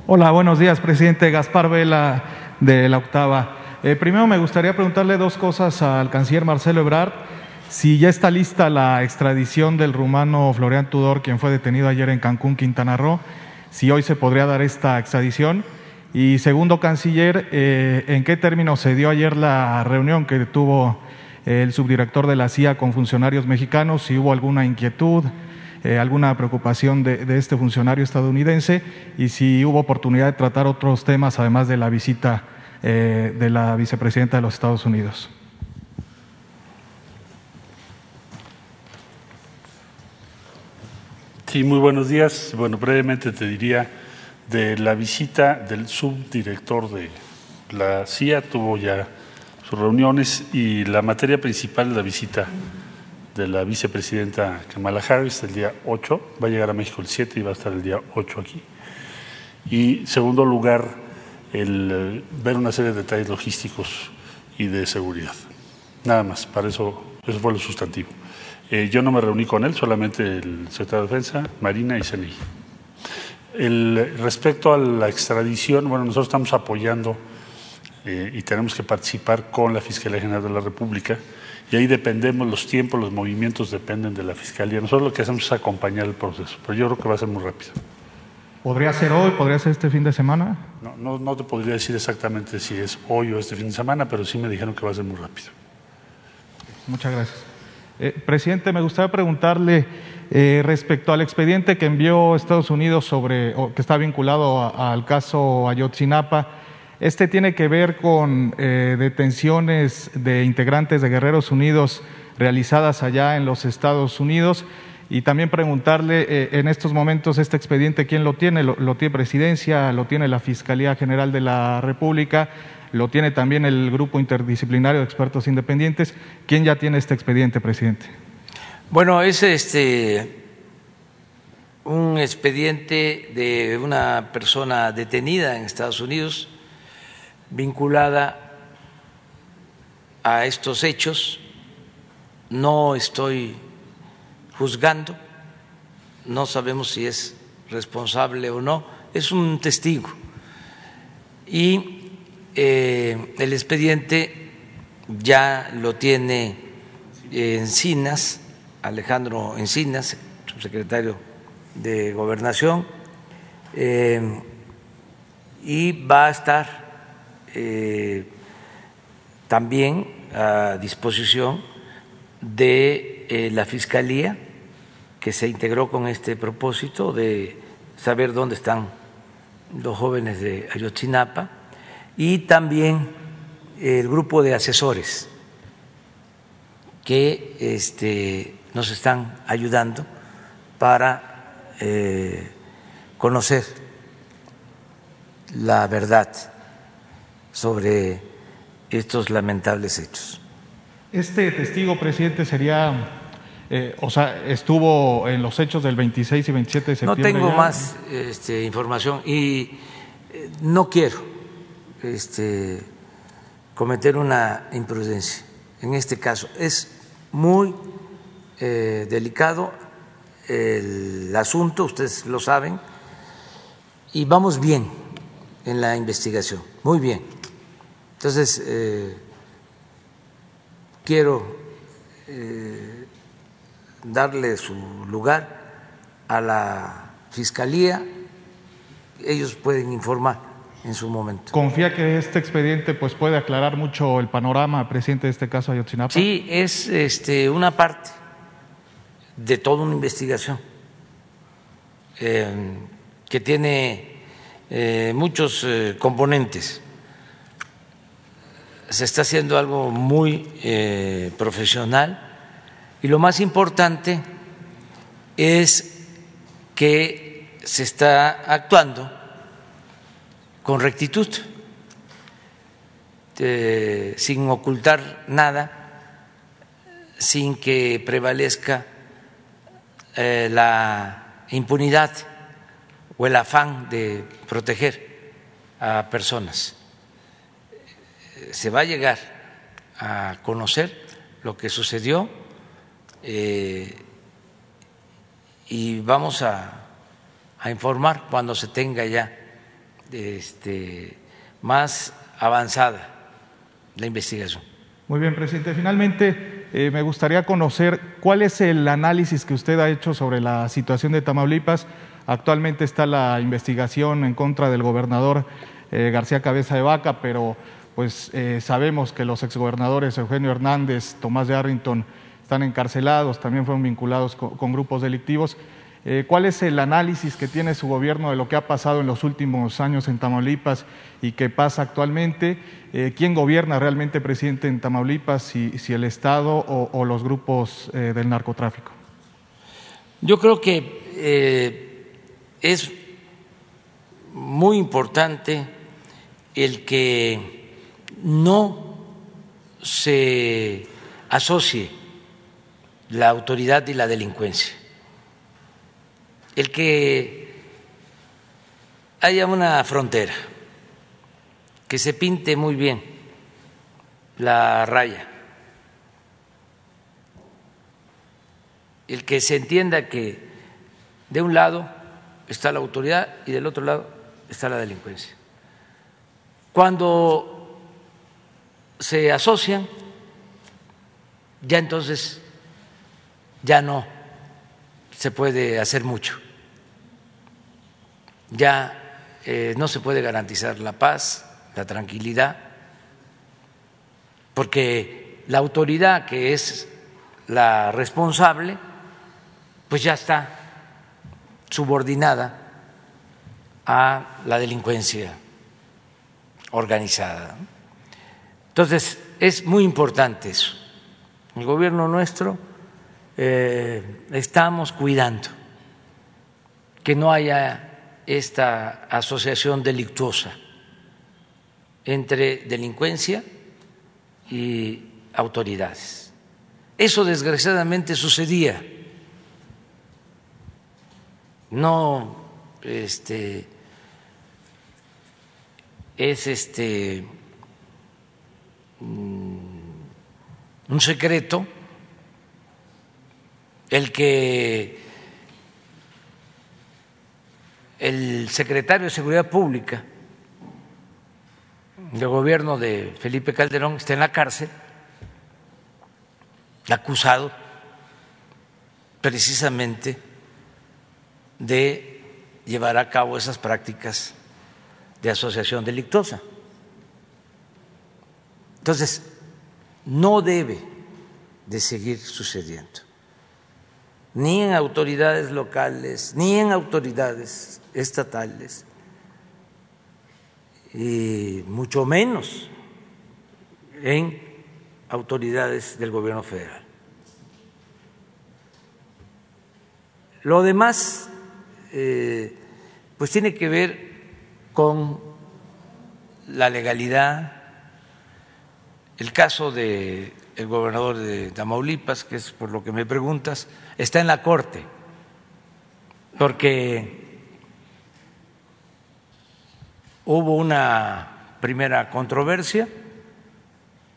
Hola, buenos días, presidente Gaspar Vela de la Octava. Eh, primero me gustaría preguntarle dos cosas al canciller Marcelo Ebrard. Si ya está lista la extradición del rumano Florian Tudor, quien fue detenido ayer en Cancún, Quintana Roo, si hoy se podría dar esta extradición. Y segundo, canciller, eh, ¿en qué términos se dio ayer la reunión que tuvo el subdirector de la CIA con funcionarios mexicanos? Si hubo alguna inquietud, eh, alguna preocupación de, este funcionario estadounidense y si hubo oportunidad de tratar otros temas además de la visita eh, de la vicepresidenta de los Estados Unidos. Sí, muy buenos días. Bueno, brevemente te diría de la visita del subdirector de la CIA, tuvo ya sus reuniones y la materia principal de la visita de la vicepresidenta Kamala Harris el día 8, va a llegar a México el 7 y va a estar el día 8 aquí. Y segundo lugar, el eh, ver una serie de detalles logísticos y de seguridad. Nada más, para eso, eso fue lo sustantivo. Eh, yo no me reuní con él, solamente el secretario de Defensa, Marina y CNI. El, respecto a la extradición, bueno, nosotros estamos apoyando eh, y tenemos que participar con la Fiscalía General de la República y ahí dependemos, los tiempos, los movimientos dependen de la Fiscalía. Nosotros lo que hacemos es acompañar el proceso, pero yo creo que va a ser muy rápido. ¿Podría ser hoy? ¿Podría ser este fin de semana? No, no, no, te podría decir exactamente si es hoy o este fin de semana, pero sí me dijeron que va a ser muy rápido. Muchas gracias. Eh, presidente, me gustaría preguntarle eh, respecto al expediente que envió Estados Unidos sobre, o que está vinculado a, al caso Ayotzinapa. Este tiene que ver con eh, detenciones de integrantes de Guerreros Unidos realizadas allá en los Estados Unidos y también preguntarle eh, en estos momentos este expediente, ¿quién lo tiene? ¿Lo, ¿Lo, tiene Presidencia? ¿Lo tiene la Fiscalía General de la República? ¿Lo tiene también el Grupo Interdisciplinario de Expertos Independientes? ¿Quién ya tiene este expediente, presidente? Bueno, es este un expediente de una persona detenida en Estados Unidos vinculada a estos hechos. No estoy juzgando, no sabemos si es responsable o no, es un testigo. Y eh, el expediente ya lo tiene Encinas, Alejandro Encinas, subsecretario de Gobernación, eh, y va a estar eh, también a disposición de eh, la Fiscalía, que se integró con este propósito de saber dónde están los jóvenes de Ayotzinapa, y también el grupo de asesores que este, nos están ayudando para eh, conocer la verdad sobre estos lamentables hechos. Este testigo, presidente, sería, eh, o sea, estuvo en los hechos del 26 y 27 de septiembre. No tengo ya. más este, información y eh, no quiero este, cometer una imprudencia en este caso. Es muy eh, delicado el asunto, ustedes lo saben, y vamos bien en la investigación, muy bien. Entonces, eh, quiero eh, darle su lugar a la Fiscalía, ellos pueden informar en su momento. ¿Confía que este expediente pues, puede aclarar mucho el panorama, presidente, de este caso Ayotzinapa? Sí, es este, una parte de toda una investigación eh, que tiene eh, muchos eh, componentes. Se está haciendo algo muy eh, profesional y lo más importante es que se está actuando con rectitud, eh, sin ocultar nada, sin que prevalezca eh, la impunidad o el afán de proteger a personas. Se va a llegar a conocer lo que sucedió eh, y vamos a, a, informar cuando se tenga ya este, más avanzada la investigación. Muy bien, presidente. Finalmente, eh, me gustaría conocer cuál es el análisis que usted ha hecho sobre la situación de Tamaulipas. Actualmente está la investigación en contra del gobernador eh, García Cabeza de Vaca, pero pues eh, sabemos que los exgobernadores Eugenio Hernández, Tomás de Arrington están encarcelados, también fueron vinculados con, grupos delictivos. Eh, ¿Cuál es el análisis que tiene su gobierno de lo que ha pasado en los últimos años en Tamaulipas y qué pasa actualmente? Eh, ¿Quién gobierna realmente, presidente, en Tamaulipas, si, el Estado o, los grupos del narcotráfico? Yo creo que es muy importante el que no se asocie la autoridad y la delincuencia el que haya una frontera, que se pinte muy bien la raya, el que se entienda que de un lado está la autoridad y del otro lado está la delincuencia. Cuando se asocian, ya entonces ya no se puede hacer mucho ya eh, no se puede garantizar la paz, la tranquilidad, porque la autoridad que es la responsable, pues ya está subordinada a la delincuencia organizada. Entonces, es muy importante eso. El gobierno nuestro eh, estamos cuidando que no haya esta asociación delictuosa entre delincuencia y autoridades. Eso desgraciadamente sucedía. No este es este un secreto el que el secretario de Seguridad Pública del gobierno de Felipe Calderón está en la cárcel, acusado precisamente de llevar a cabo esas prácticas de asociación delictuosa. Entonces, no debe de seguir sucediendo, ni en autoridades locales, ni en autoridades estatales y mucho menos en autoridades del gobierno federal. Lo demás, eh, pues tiene que ver con la legalidad. El caso del el gobernador de Tamaulipas, que es por lo que me preguntas, está en la Corte, porque hubo una primera controversia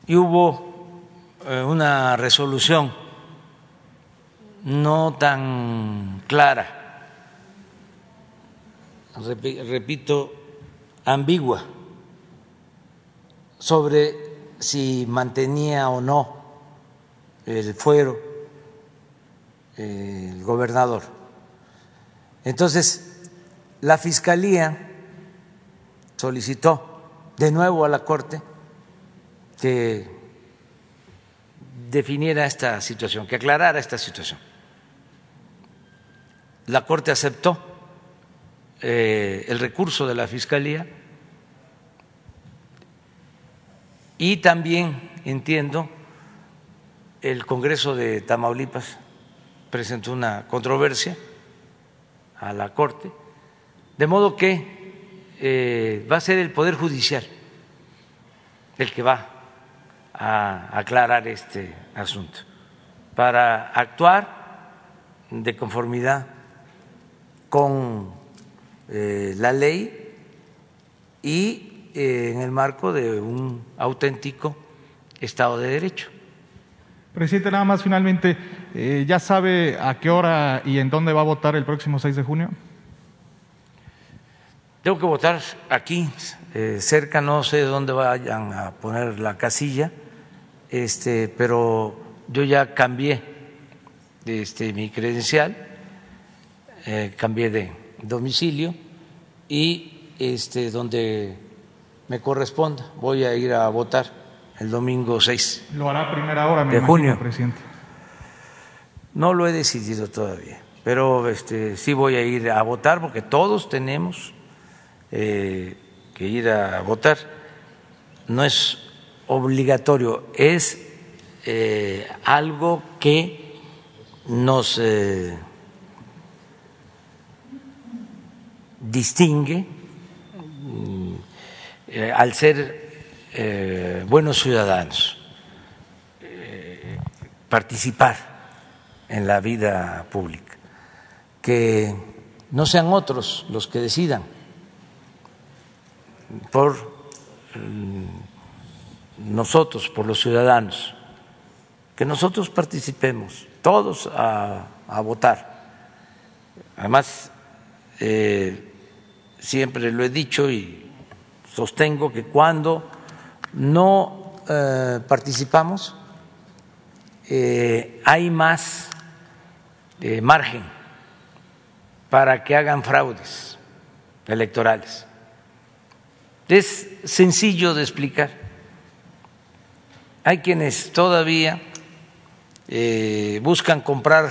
y hubo eh, una resolución no tan clara, repito, ambigua, sobre si mantenía o no el fuero el gobernador. Entonces, la Fiscalía solicitó de nuevo a la Corte que definiera esta situación, que aclarara esta situación. La Corte aceptó eh, el recurso de la Fiscalía y también entiendo el Congreso de Tamaulipas presentó una controversia a la Corte, de modo que eh, va a ser el Poder Judicial el que va a aclarar este asunto para actuar de conformidad con eh, la ley y en el marco de un auténtico Estado de Derecho. Presidente, nada más finalmente, eh, ¿ya sabe a qué hora y en dónde va a votar el próximo 6 de junio? Tengo que votar aquí, eh, cerca, no sé dónde vayan a poner la casilla, este, pero yo ya cambié este, mi credencial, eh, cambié de domicilio y este, donde me corresponda voy a ir a votar el domingo 6 Lo hará a primera hora, me de imagino, junio. presidente. No lo he decidido todavía, pero este, sí voy a ir a votar porque todos tenemos eh, que ir a votar. No es obligatorio, es eh, algo que nos eh, distingue eh, al ser eh, buenos ciudadanos, eh, participar en la vida pública, que no sean otros los que decidan por mm, nosotros, por los ciudadanos, que nosotros participemos todos a, a votar. Además, siempre lo he dicho y sostengo que cuando no eh, participamos eh, hay más eh, margen para que hagan fraudes electorales. Es sencillo de explicar. Hay quienes todavía buscan comprar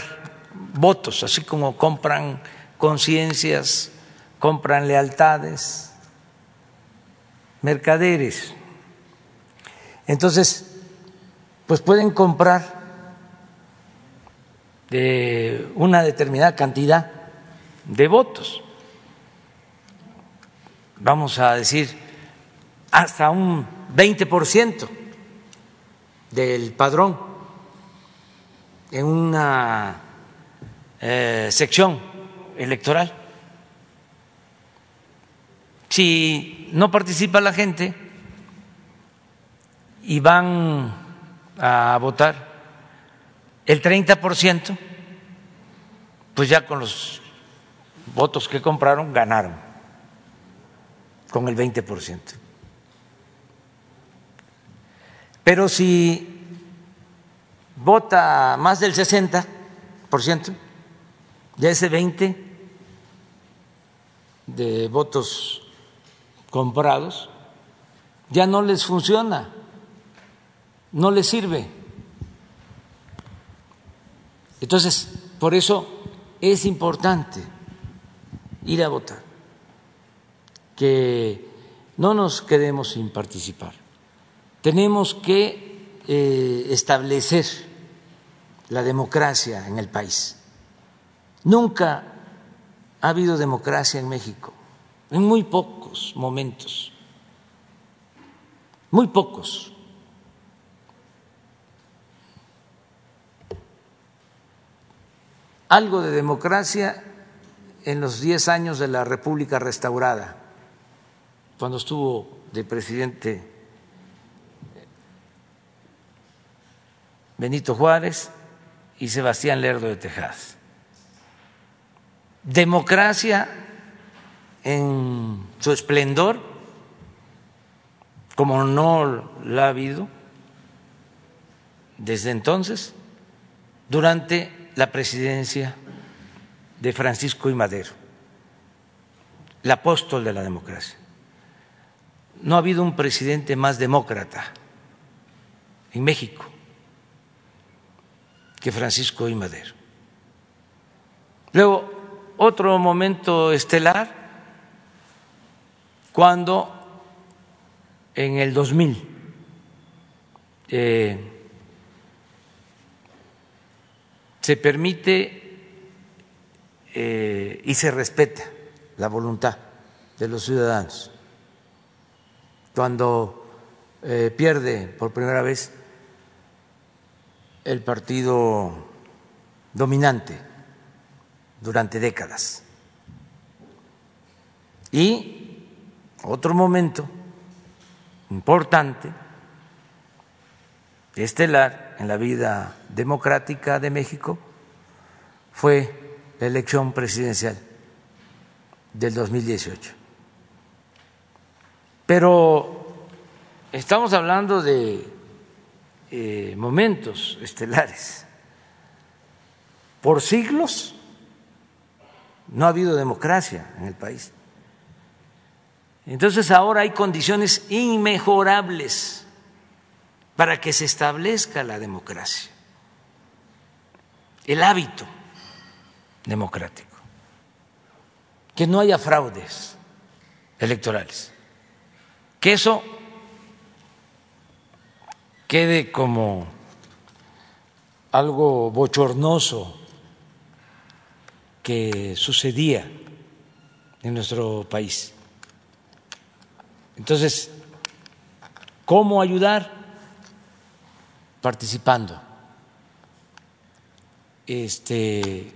votos, así como compran conciencias, compran lealtades, mercaderes. Entonces, pues pueden comprar de una determinada cantidad de votos. Vamos a decir, hasta un 20% del padrón en una eh, sección electoral. Si no participa la gente y van a votar el 30%, pues ya con los votos que compraron ganaron con el 20%. Pero si vota más del 60%, ya ese 20 de votos comprados ya no les funciona, no les sirve. Entonces, por eso es importante ir a votar, que no nos quedemos sin participar. Tenemos que eh, establecer la democracia en el país. Nunca ha habido democracia en México, en muy pocos momentos, muy pocos. Algo de democracia en los diez años de la República restaurada, cuando estuvo de presidente Benito Juárez y Sebastián Lerdo de Tejas. Democracia en su esplendor, como no la ha habido desde entonces, durante la presidencia de Francisco I. Madero, el apóstol de la democracia. No ha habido un presidente más demócrata en México que Francisco I. Madero. Luego, otro momento estelar, cuando en el 2000 eh, se permite eh, y se respeta la voluntad de los ciudadanos. Cuando eh, pierde por primera vez el partido dominante durante décadas, Y otro momento importante, estelar en la vida democrática de México, fue la elección presidencial del 2018. Pero estamos hablando de eh, momentos estelares. Por siglos no ha habido democracia en el país. Entonces ahora hay condiciones inmejorables para que se establezca la democracia, el hábito democrático, que no haya fraudes electorales, que eso quede como algo bochornoso que sucedía en nuestro país. Entonces, ¿cómo ayudar? Participando. Este,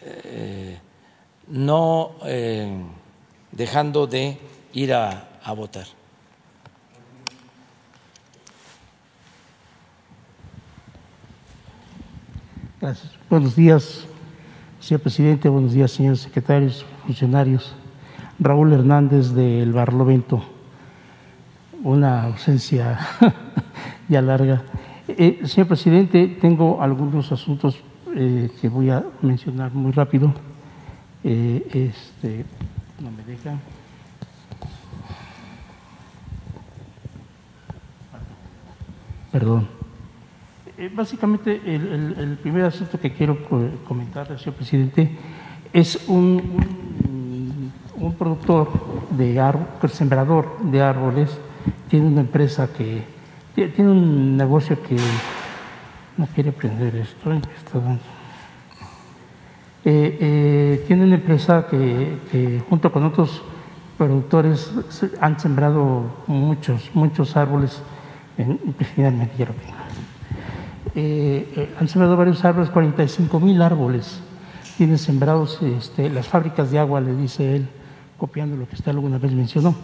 eh, no eh, dejando de ir a, a votar. Gracias. Buenos días, señor presidente. Buenos días, señores secretarios, funcionarios. Raúl Hernández del Barlovento. Una ausencia ya larga. Eh, señor presidente, tengo algunos asuntos eh, que voy a mencionar muy rápido. Eh, este, no me deja. Perdón. Básicamente, el, primer asunto que quiero comentar, señor presidente, es un, un productor de árbol, sembrador de árboles, tiene una empresa que tiene un negocio que no quiere prender esto, está dando. Eh, eh, tiene una empresa que, junto con otros productores han sembrado muchos, muchos árboles, en, finalmente ya eh, han sembrado varios árboles, 45 mil árboles tienen sembrados este, las fábricas de agua, le dice él, copiando lo que usted alguna vez mencionó.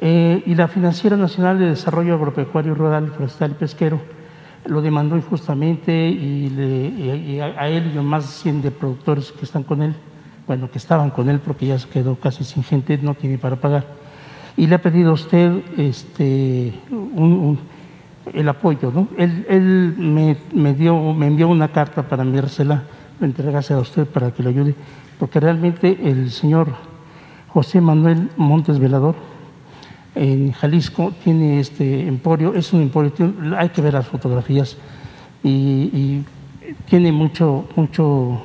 Eh, y la Financiera Nacional de Desarrollo Agropecuario, Rural, Forestal y Pesquero lo demandó injustamente y, le, y a, a, él y a más de 100 de productores que están con él, bueno, que estaban con él porque ya se quedó casi sin gente, no tiene para pagar. Y le ha pedido a usted este, un, un el apoyo. ¿no? Él, él me, me, dio, me envió una carta para enviársela, entregársela a usted para que lo ayude, porque realmente el señor José Manuel Montes Velador en Jalisco tiene este emporio, es un emporio, hay que ver las fotografías y, y tiene mucho, mucho,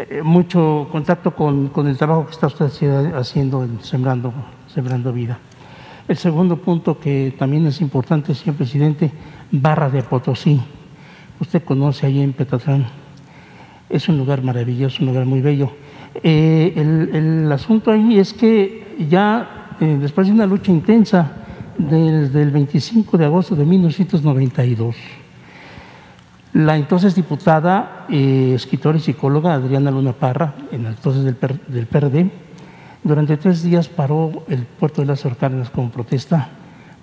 eh, mucho contacto con, con, el trabajo que está usted haciendo en Sembrando, Sembrando Vida. El segundo punto que también es importante, señor presidente, Barra de Potosí. Usted conoce allí en Petatlán. Es un lugar maravilloso, un lugar muy bello. Eh, el, asunto ahí es que ya eh, después de una lucha intensa desde el 25 de agosto de 1992, la entonces diputada, eh, escritora y psicóloga Adriana Luna Parra, en entonces del, del PRD, durante tres días paró el puerto de las Orcárdenas como protesta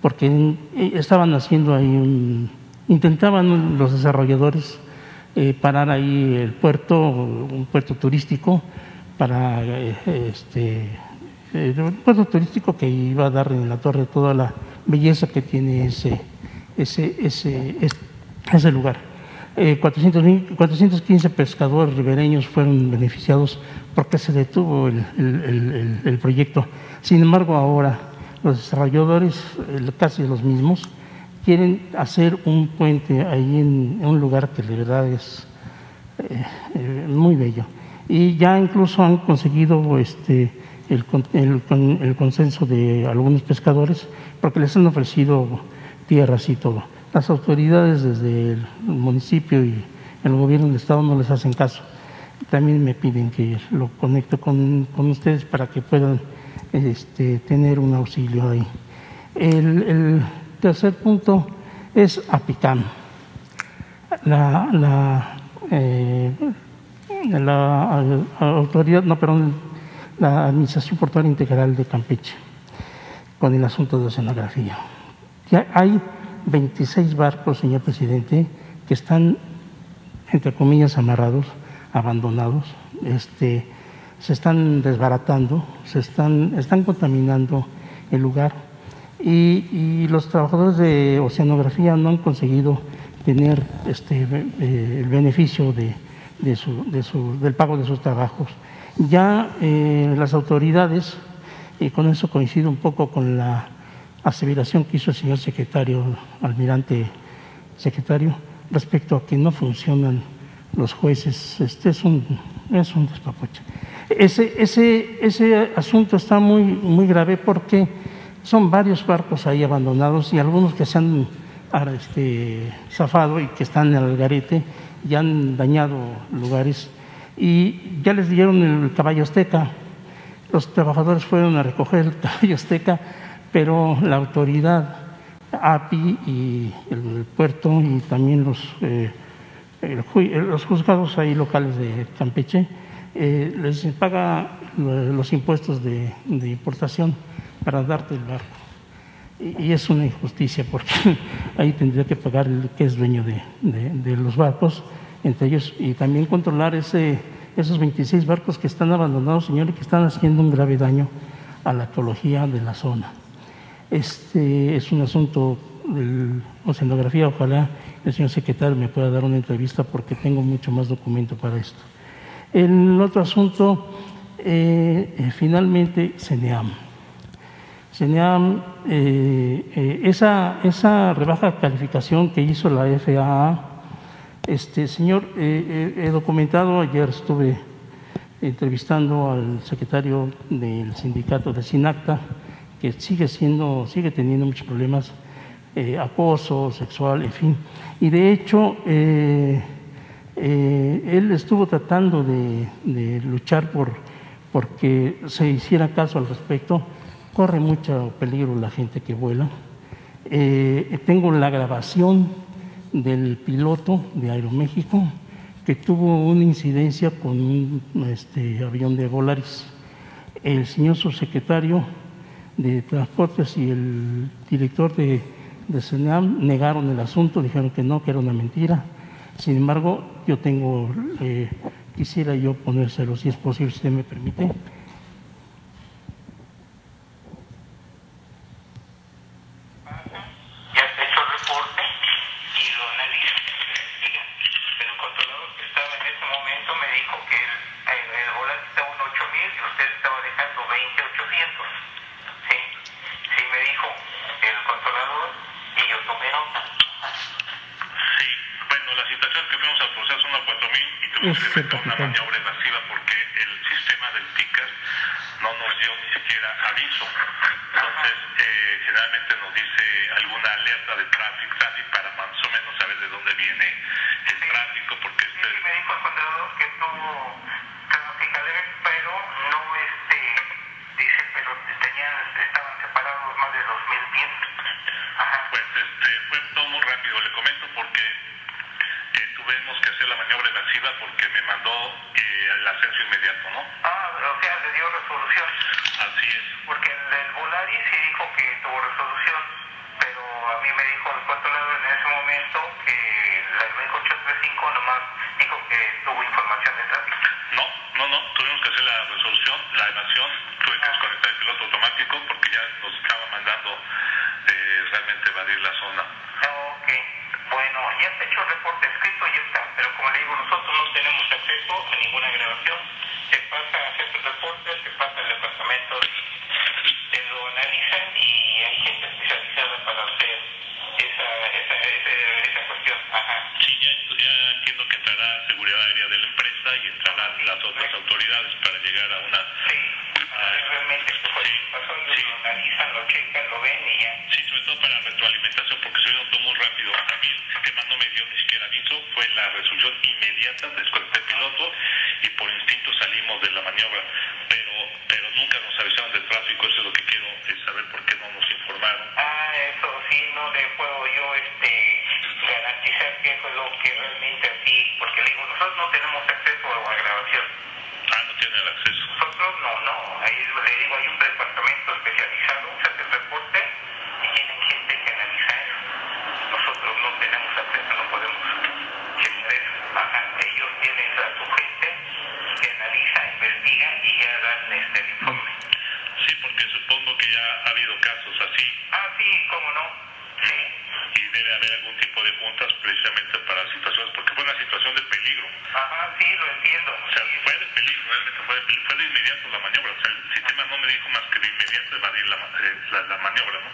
porque estaban haciendo ahí un, intentaban los desarrolladores parar ahí el puerto, un puerto turístico para eh, este eh, un puerto turístico que iba a dar en la torre toda la belleza que tiene ese ese ese, ese lugar. Eh, 400, 415 pescadores ribereños fueron beneficiados porque se detuvo el, el, el, el proyecto. Sin embargo, ahora los desarrolladores, casi los mismos, quieren hacer un puente ahí en, un lugar que de verdad es eh, eh, muy bello. Y ya incluso han conseguido este, el, consenso de algunos pescadores porque les han ofrecido tierras y todo las autoridades desde el municipio y el gobierno del Estado no les hacen caso. También me piden que lo conecte con, con ustedes para que puedan este, tener un auxilio ahí. El, tercer punto es APICAM. La, la, eh, la autoridad, no, perdón, la Administración Portuaria Integral de Campeche con el asunto de oceanografía. Ya hay 26 barcos, señor presidente, que están, entre comillas, amarrados, abandonados, este, se están desbaratando, se están, están contaminando el lugar y, los trabajadores de oceanografía no han conseguido tener este, eh, el beneficio de, del pago de sus trabajos. Ya eh, las autoridades, y con eso coincido un poco con la aseveración que hizo el señor secretario, almirante secretario, respecto a que no funcionan los jueces, este es un, es un. Ese, ese, ese asunto está muy, muy grave porque son varios barcos ahí abandonados y algunos que se han este, zafado y que están en el garete y han dañado lugares. Y ya les dieron el caballo azteca. Los trabajadores fueron a recoger el caballo azteca, pero la autoridad, API y el, puerto y también los, eh, los juzgados ahí locales de Campeche eh, les paga los impuestos de, de importación para darte el barco. Y, es una injusticia porque ahí tendría que pagar el que es dueño de, los barcos, entre ellos, y también controlar ese, esos 26 barcos que están abandonados, señor, y que están haciendo un grave daño a la ecología de la zona. Este es un asunto de oceanografía, ojalá el señor secretario me pueda dar una entrevista porque tengo mucho más documento para esto. El otro asunto, eh, eh, finalmente, CENEAM. CENEAM, eh, eh, esa, esa rebaja calificación que hizo la FAA, este, señor, eh, he documentado, ayer estuve entrevistando al secretario del sindicato de SINACTA, que sigue siendo, sigue teniendo muchos problemas, acoso sexual, en fin. Y de hecho, él estuvo tratando de, de luchar por porque se hiciera caso al respecto corre mucho peligro la gente que vuela. Eh, tengo la grabación del piloto de Aeroméxico que tuvo una incidencia con un este, avión de Volaris. El señor subsecretario de Transportes y el director de, de CENAM negaron el asunto, dijeron que no, que era una mentira. Sin embargo, yo tengo, eh, quisiera yo ponérselo, si es posible, si usted me permite. Una maniobra evasiva porque el sistema del TICAS no nos dio ni siquiera aviso. Entonces, eh, generalmente nos dice alguna alerta de tráfico, tráfico para más o menos saber de dónde viene el tráfico, porque este... Sí, me dijo el controlador que tuvo traffic alert, pero no este, dice, pero tenían, estaban separados más de 2.000 pies. Ajá. Pues este, fue todo muy rápido, le comento porque tuvimos que hacer la porque me mandó eh, el ascenso inmediato, ¿no? Ah, o sea, le dio resolución. Así es. Porque el, el Volaris sí dijo que tuvo resolución, pero a mí me dijo el controlador en ese momento que la 835 nomás dijo que tuvo información de tráfico. No, no, no, tuvimos que hacer la resolución, la evasión, tuve que desconectar el piloto automático porque ya nos estaba mandando eh, realmente evadir la zona. Ok. Bueno, ya se ha hecho el reporte escrito, ya está, pero como le digo, nosotros no tenemos acceso a ninguna grabación. Se pasa a hacer el reporte, se pasa al departamento, de, lo analizan y hay gente especializada para hacer esa, esa, esa, cuestión. Ajá. Sí, ya, ya entiendo que entrará seguridad aérea de la empresa y entrarán las otras autoridades para llegar a una... Sí, realmente, pues, sí, lo analizan, lo checan, lo ven y ya. Sí, sobre todo para retroalimentación, porque se notó muy rápido. También el sistema no me dio ni siquiera aviso, fue la resolución inmediata, desconecté el piloto y por instinto salimos de la maniobra, pero pero nunca nos avisaron del tráfico, eso es lo que quiero saber por qué no nos informaron. Ah, eso sí, no le puedo yo este garantizar que eso es lo que realmente así, porque le digo, nosotros no tenemos acceso a la grabación. Ah, no tienen acceso. Nosotros nosotros no, no. Ahí le digo, hay un departamento especializado, se hace el reporte y tienen gente que analiza eso. Nosotros no tenemos acceso, no podemos checar eso. Ajá, ellos tienen a su gente que analiza, investiga y ya dan este, el informe. Sí, porque supongo que ya ha habido casos así. Ah, sí, cómo no. Sí. Y debe haber algún tipo de juntas precisamente para situaciones, porque fue una situación de peligro. Ajá, sí, lo entiendo. O sea, fue de peligro, realmente fue de peligro. Fue de inmediato la maniobra. O sea, el sistema no me dijo más que de inmediato evadir la, eh, la, la maniobra, ¿no?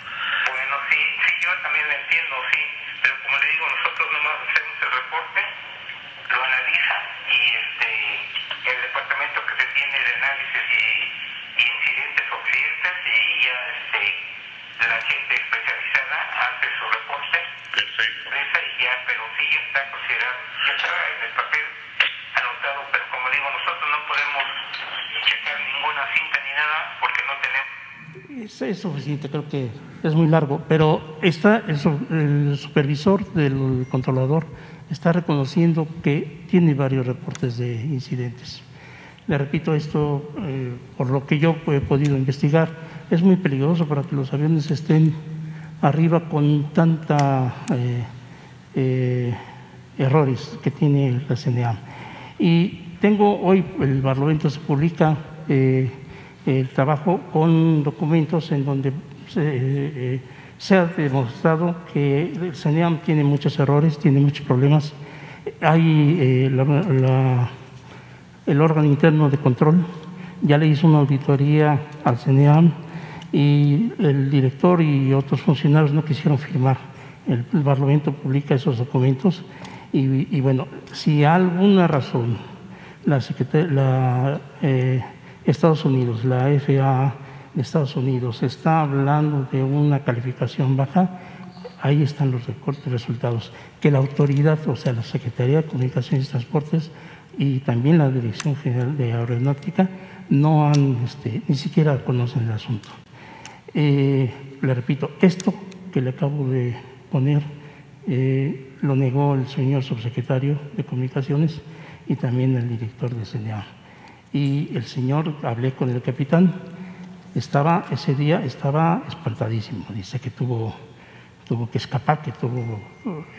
Bueno, sí, sí, yo también lo entiendo, sí. Pero como le digo, nosotros nomás hacemos el reporte, lo analiza y este, el departamento que se tiene de análisis y, y incidentes o accidentes y ya este, la gente especializada hace su reporte. Perfecto. y ya, pero sí ya está considerado, ya está en el papel anotado, pero como digo, nosotros no podemos checar ninguna cinta ni nada porque no tenemos Es, es suficiente, creo que es muy largo, pero está el, el supervisor del controlador está reconociendo que tiene varios reportes de incidentes. Le repito esto, eh, por lo que yo he podido investigar, es muy peligroso para que los aviones estén arriba con tanta eh, eh, errores que tiene la CNA. Y tengo hoy, el Barlovento se publica eh, el trabajo con documentos en donde se, eh, se ha demostrado que el CENEAM tiene muchos errores, tiene muchos problemas. Hay eh, el órgano interno de control, ya le hizo una auditoría al CENEAM y el director y otros funcionarios no quisieron firmar. El, Parlamento publica esos documentos y, bueno, si alguna razón la, la, eh, Estados Unidos, la FAA de Estados Unidos está hablando de una calificación baja, ahí están los recortes resultados. Que la autoridad, o sea, la Secretaría de Comunicaciones y Transportes y también la Dirección General de Aeronáutica no han, este, ni siquiera conocen el asunto. Eh, le repito, esto que le acabo de poner eh, lo negó el señor subsecretario de Comunicaciones y también el director de CNA. Y el señor, hablé con el capitán, estaba ese día estaba espantadísimo. Dice que tuvo, tuvo que escapar, que tuvo,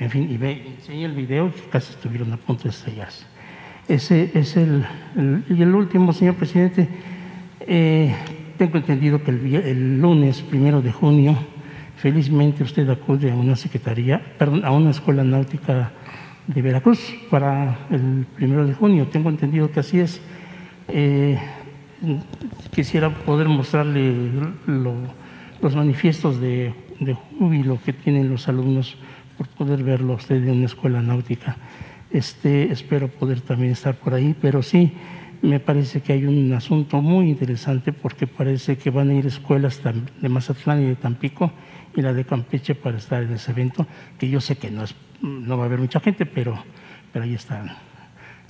en fin, y ve, enseñé el video que casi estuvieron a punto de estrellarse. Ese es el, el- y el último, señor presidente. eh, tengo entendido que el, el lunes primero de junio, felizmente usted acude a una secretaría, perdón, a una escuela náutica de Veracruz para el primero de junio. Tengo entendido que así es. Eh, quisiera poder mostrarle lo- los manifiestos de, de júbilo que tienen los alumnos por poder verlo a usted en una escuela náutica. Este, espero poder también estar por ahí, pero sí me parece que hay un asunto muy interesante porque parece que van a ir escuelas de Mazatlán y de Tampico y la de Campeche para estar en ese evento, que yo sé que no, es, no va a haber mucha gente, pero, pero ahí están.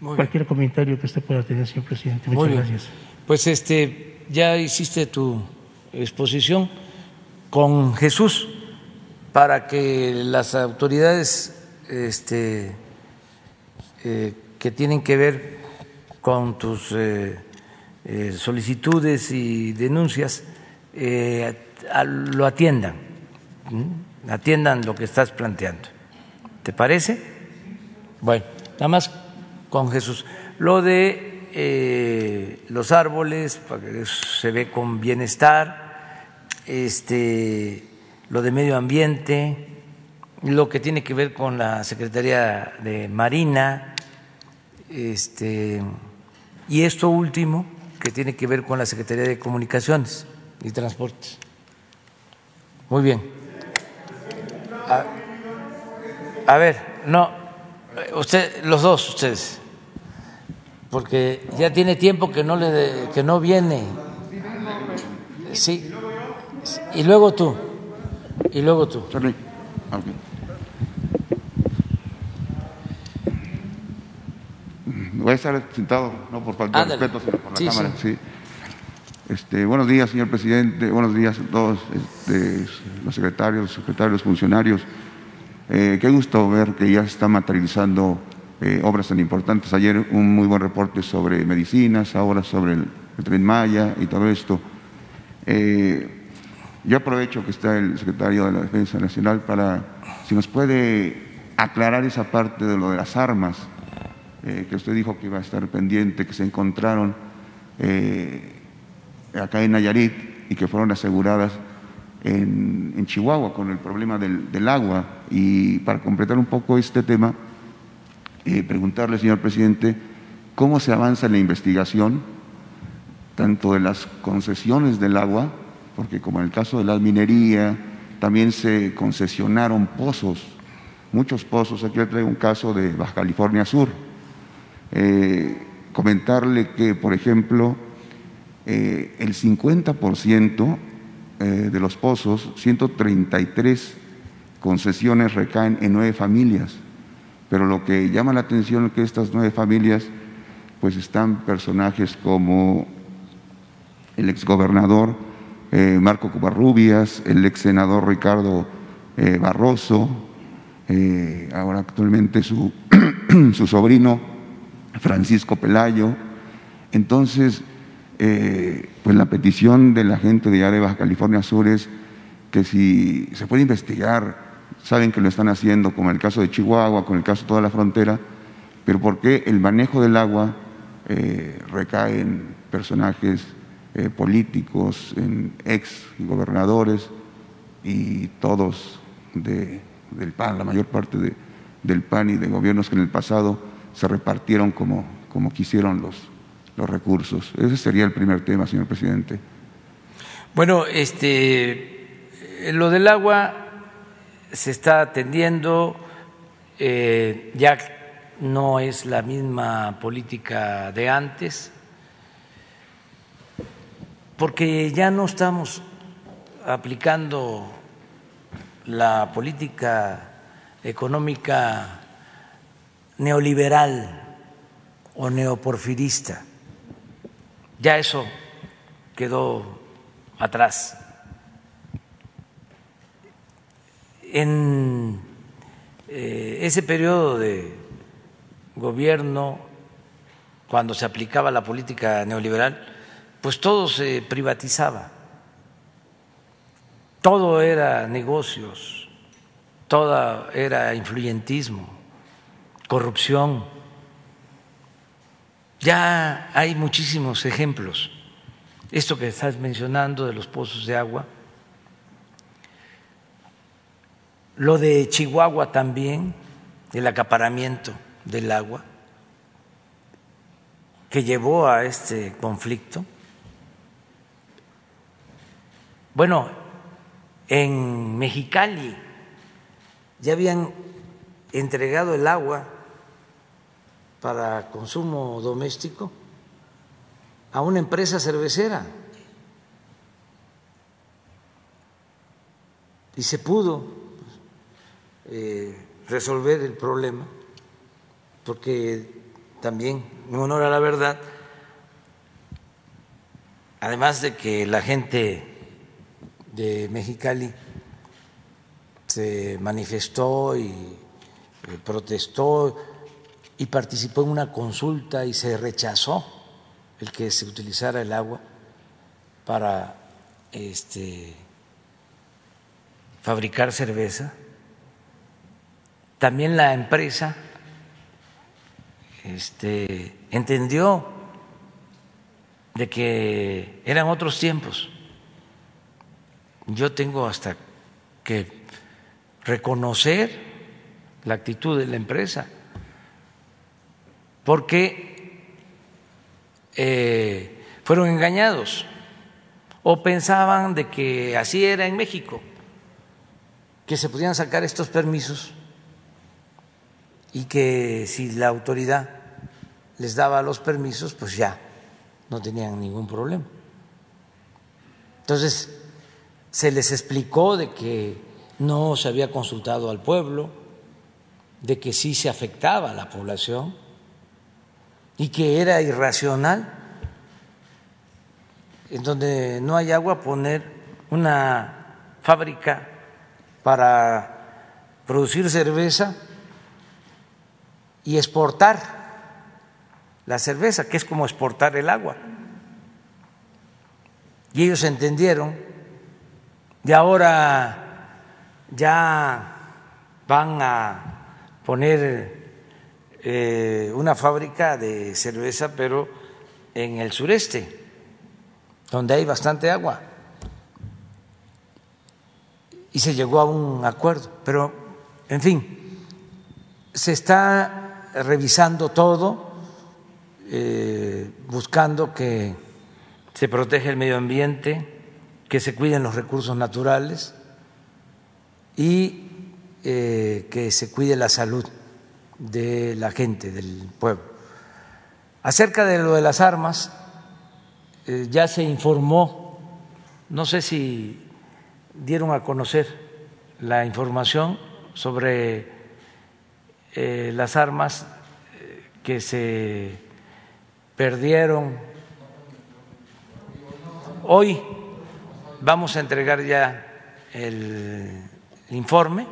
Muy bien. Cualquier comentario que usted pueda tener, señor presidente. Muchas Muy bien. gracias. Pues este, ya hiciste tu exposición con Jesús para que las autoridades este, eh, que tienen que ver con tus eh, eh, solicitudes y denuncias eh, a- lo atiendan, ¿m? atiendan lo que estás planteando. ¿Te parece? Bueno, nada más con Jesús. Lo de eh, los árboles, se ve con bienestar, este, lo de medio ambiente, lo que tiene que ver con la Secretaría de Marina, este, y esto último que tiene que ver con la Secretaría de Comunicaciones y Transportes. Muy bien. A, a ver, no, usted, los dos ustedes, porque ya tiene tiempo que no le, que no viene. Sí. Y luego tú. Y luego tú. Voy a estar sentado, no por falta de respeto, sino por la Sí, cámara. sí. Este, buenos días, señor presidente. Buenos días a todos este, los secretarios, secretarios, funcionarios. Eh, qué gusto ver que ya se están materializando eh, obras tan importantes. Ayer un muy buen reporte sobre medicinas, ahora sobre el Tren Maya y todo esto. Eh, yo aprovecho que está el secretario de la Defensa Nacional para, si nos puede aclarar esa parte de lo de las armas, eh, que usted dijo que iba a estar pendiente, que se encontraron acá en Nayarit y que fueron aseguradas en, Chihuahua con el problema del, agua. Y para completar un poco este tema, preguntarle, señor presidente, cómo se avanza en la investigación, tanto de las concesiones del agua, porque como en el caso de la minería, también se concesionaron pozos, muchos pozos. Aquí le traigo un caso de Baja California Sur. Eh, comentarle que, por ejemplo, eh, el 50% eh, de los pozos, 133 concesiones recaen en nueve familias, pero lo que llama la atención es que estas nueve familias, pues están personajes como el exgobernador eh, Marco Cubarrubias, el ex senador Ricardo eh, Barroso, eh, ahora actualmente su, su, sobrino Francisco Pelayo. Entonces, eh, pues la petición de la gente de allá California Sur es que si se puede investigar, saben que lo están haciendo, como el caso de Chihuahua, con el caso de toda la frontera, pero ¿por qué el manejo del agua eh, recae en personajes eh, políticos, en ex gobernadores y todos de, del PAN, la mayor parte de, del PAN y de gobiernos que en el pasado se repartieron como, como quisieron los, los recursos. Ese sería el primer tema, señor presidente. Bueno, este, lo del agua se está atendiendo, eh, ya no es la misma política de antes, porque ya no estamos aplicando la política económica neoliberal o neoporfirista. Ya eso quedó atrás. En eh, ese periodo de gobierno, cuando se aplicaba la política neoliberal, pues todo se privatizaba, todo era negocios, todo era influyentismo, corrupción. Ya hay muchísimos ejemplos. Esto que estás mencionando de los pozos de agua, lo de Chihuahua también, el acaparamiento del agua, que llevó a este conflicto. Bueno, en Mexicali ya habían entregado el agua para consumo doméstico a una empresa cervecera y se pudo eh, resolver el problema porque también, en honor a la verdad, además de que la gente de Mexicali se manifestó y eh, protestó y participó en una consulta y se rechazó el que se utilizara el agua para este, fabricar cerveza. También la empresa este, entendió de que eran otros tiempos. Yo tengo hasta que reconocer la actitud de la empresa porque eh, fueron engañados o pensaban de que así era en México, que se podían sacar estos permisos y que si la autoridad les daba los permisos, pues ya no tenían ningún problema. Entonces, se les explicó de que no se había consultado al pueblo, de que sí se afectaba a la población y que era irracional en donde no hay agua poner una fábrica para producir cerveza y exportar la cerveza, que es como exportar el agua. y ellos entendieron y ahora ya van a poner eh, una fábrica de cerveza, pero en el sureste, donde hay bastante agua. Y se llegó a un acuerdo, pero en fin, se está revisando todo, eh, buscando que se proteja el medio ambiente, que se cuiden los recursos naturales y eh, que se cuide la salud de la gente, del pueblo. Acerca de lo de las armas, eh, ya se informó, no sé si dieron a conocer la información sobre eh, las armas que se perdieron. Hoy vamos a entregar ya el informe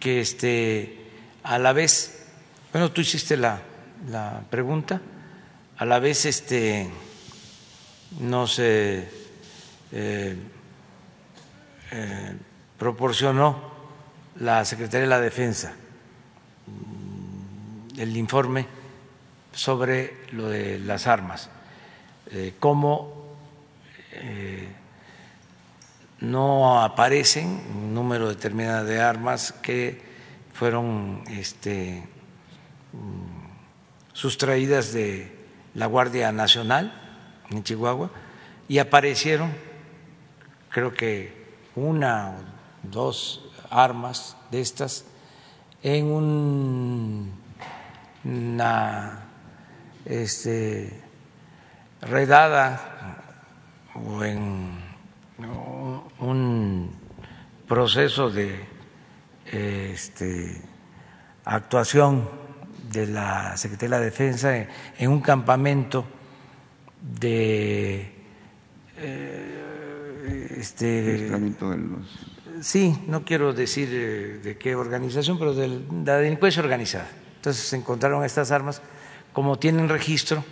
que este a la vez, bueno, tú hiciste la, la pregunta, a la vez este nos eh, eh, proporcionó la Secretaría de la Defensa el informe sobre lo de las armas, eh, cómo eh, no aparecen un número determinado de armas que fueron este, mm, sustraídas de la Guardia Nacional en Chihuahua y aparecieron, creo que una o dos armas de estas en un, una este, redada o en un proceso de este, actuación de la Secretaría de la Defensa en, un campamento de eh, este, sí, no quiero decir eh, de qué organización, pero de la delincuencia organizada. Entonces se encontraron estas armas, como tienen registro,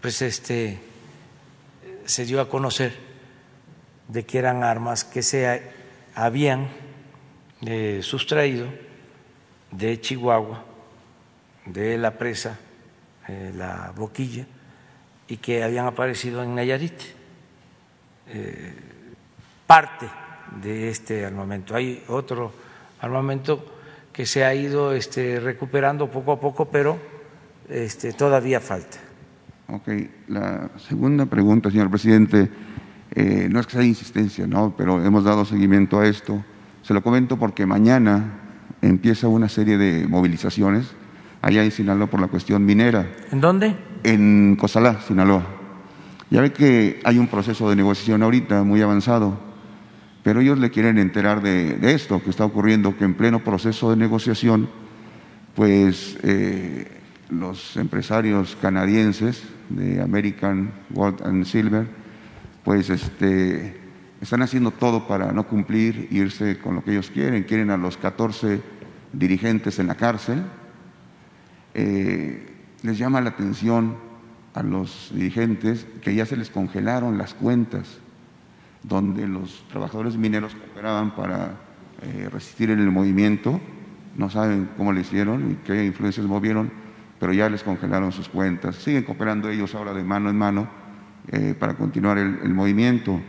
pues este se dio a conocer de que eran armas que se habían eh, sustraído de Chihuahua, de la presa, eh, la boquilla, y que habían aparecido en Nayarit. Parte de este armamento. Hay otro armamento que se ha ido este, recuperando poco a poco, pero este, todavía falta. Ok, la segunda pregunta, señor presidente, no es que sea insistencia, ¿no? pero hemos dado seguimiento a esto. Se lo comento porque mañana empieza una serie de movilizaciones allá en Sinaloa por la cuestión minera. ¿En dónde? En Cosalá, Sinaloa. Ya ve que hay un proceso de negociación ahorita muy avanzado, pero ellos le quieren enterar de, esto que está ocurriendo, que en pleno proceso de negociación, pues eh, los empresarios canadienses de American Gold and Silver, pues este, están haciendo todo para no cumplir, irse con lo que ellos quieren. Quieren a los 14 dirigentes en la cárcel. Eh, les llama la atención a los dirigentes que ya se les congelaron las cuentas donde los trabajadores mineros cooperaban para eh, resistir el movimiento. No saben cómo le hicieron y qué influencias movieron, pero ya les congelaron sus cuentas. Siguen cooperando ellos ahora de mano en mano eh, para continuar el movimiento.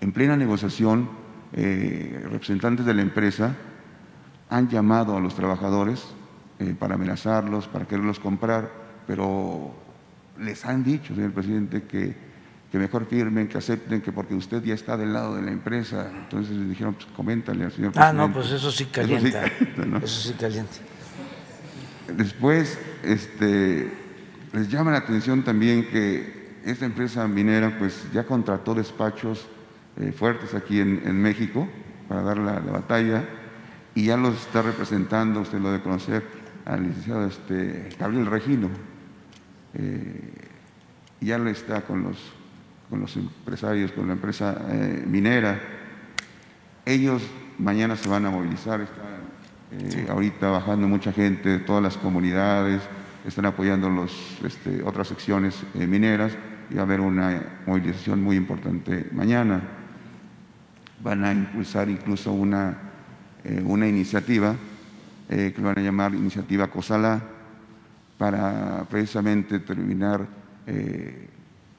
En plena negociación, eh, representantes de la empresa han llamado a los trabajadores eh, para amenazarlos, para quererlos comprar, pero les han dicho, señor presidente, que, que, mejor firmen, que acepten, que porque usted ya está del lado de la empresa. Entonces les dijeron, pues coméntale al señor presidente. Ah, no, pues eso sí calienta. Eso sí calienta. Después, este, les llama la atención también que esta empresa minera pues ya contrató despachos eh, fuertes aquí en, México para dar la, batalla y ya los está representando, usted lo debe conocer, al licenciado este, Gabriel Regino. Eh, ya lo está con los, con los empresarios, con la empresa eh, minera. Ellos mañana se van a movilizar, está ahorita bajando mucha gente de todas las comunidades, están apoyando los, este, otras secciones eh, mineras y va a haber una movilización muy importante mañana. Van a impulsar incluso una, eh, una iniciativa eh, que lo van a llamar Iniciativa COSALA para precisamente terminar, eh,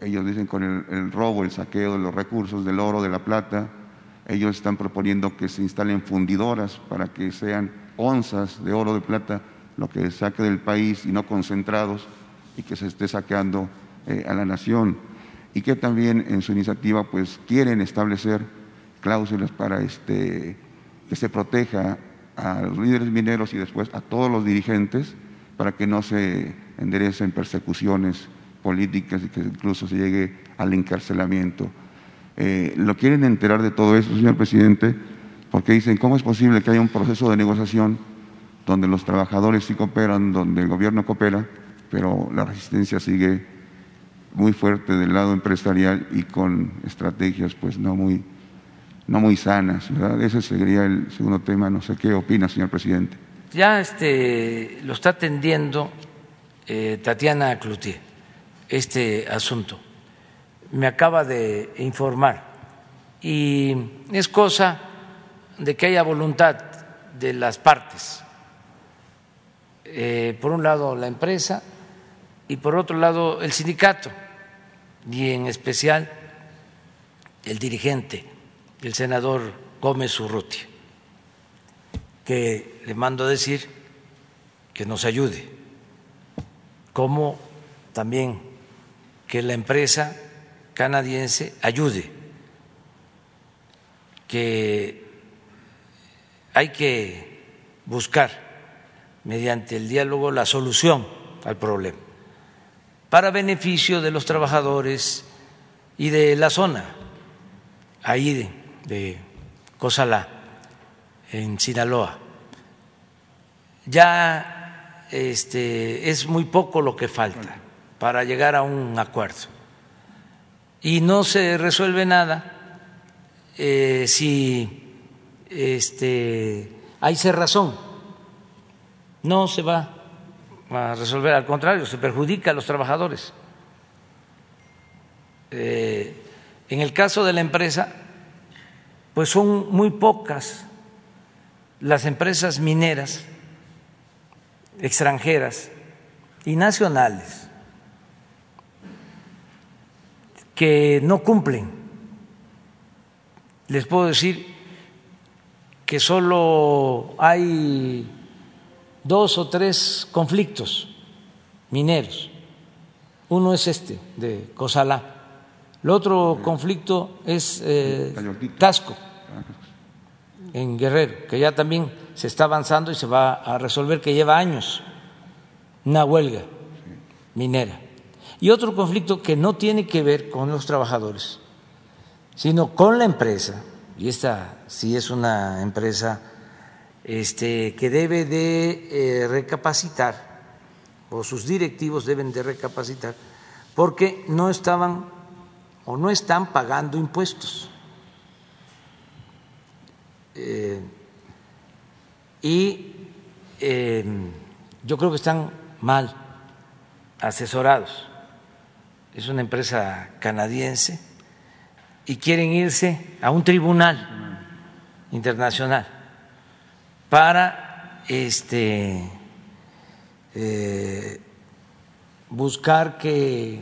ellos dicen, con el, robo, el saqueo de los recursos del oro, de la plata. Ellos están proponiendo que se instalen fundidoras para que sean onzas de oro, de plata, lo que saque del país y no concentrados y que se esté saqueando eh, a la nación. Y que también en su iniciativa pues quieren establecer cláusulas para este, que se proteja a los líderes mineros y después a todos los dirigentes para que no se enderecen persecuciones políticas y que incluso se llegue al encarcelamiento. Eh, ¿Lo quieren enterar de todo eso, señor presidente? Porque dicen, ¿cómo es posible que haya un proceso de negociación donde los trabajadores sí cooperan, donde el gobierno coopera, pero la resistencia sigue muy fuerte del lado empresarial y con estrategias pues no muy, no muy sanas? ¿verdad? Ese sería el segundo tema. No sé qué opina, señor presidente. Ya este, lo está atendiendo eh, Tatiana Cloutier, este asunto. Me acaba de informar y es cosa de que haya voluntad de las partes. Eh, por un lado la empresa y por otro lado el sindicato y en especial el dirigente, el senador Gómez Urrutia, que le mando a decir que nos ayude, como también que la empresa canadiense ayude, que hay que buscar mediante el diálogo la solución al problema para beneficio de los trabajadores y de la zona, ahí de, de en Sinaloa. Ya este, es muy poco lo que falta para llegar a un acuerdo. Y no se resuelve nada eh, si este, hay cerrazón. No se va a resolver, al contrario, se perjudica a los trabajadores. Eh, en el caso de la empresa, pues son muy pocas las empresas mineras extranjeras y nacionales que no cumplen. Les puedo decir que solo hay dos o tres conflictos mineros. Uno es este, de Cosalá. El otro conflicto es eh, Tasco, en Guerrero, que ya también se está avanzando y se va a resolver, que lleva años, una huelga minera. Y otro conflicto que no tiene que ver con los trabajadores, sino con la empresa, y esta sí es una empresa este, que debe de eh, recapacitar, o sus directivos deben de recapacitar, porque no estaban o no están pagando impuestos. Eh, y eh, yo creo que están mal asesorados. Es una empresa canadiense y quieren irse a un tribunal internacional para este eh, buscar que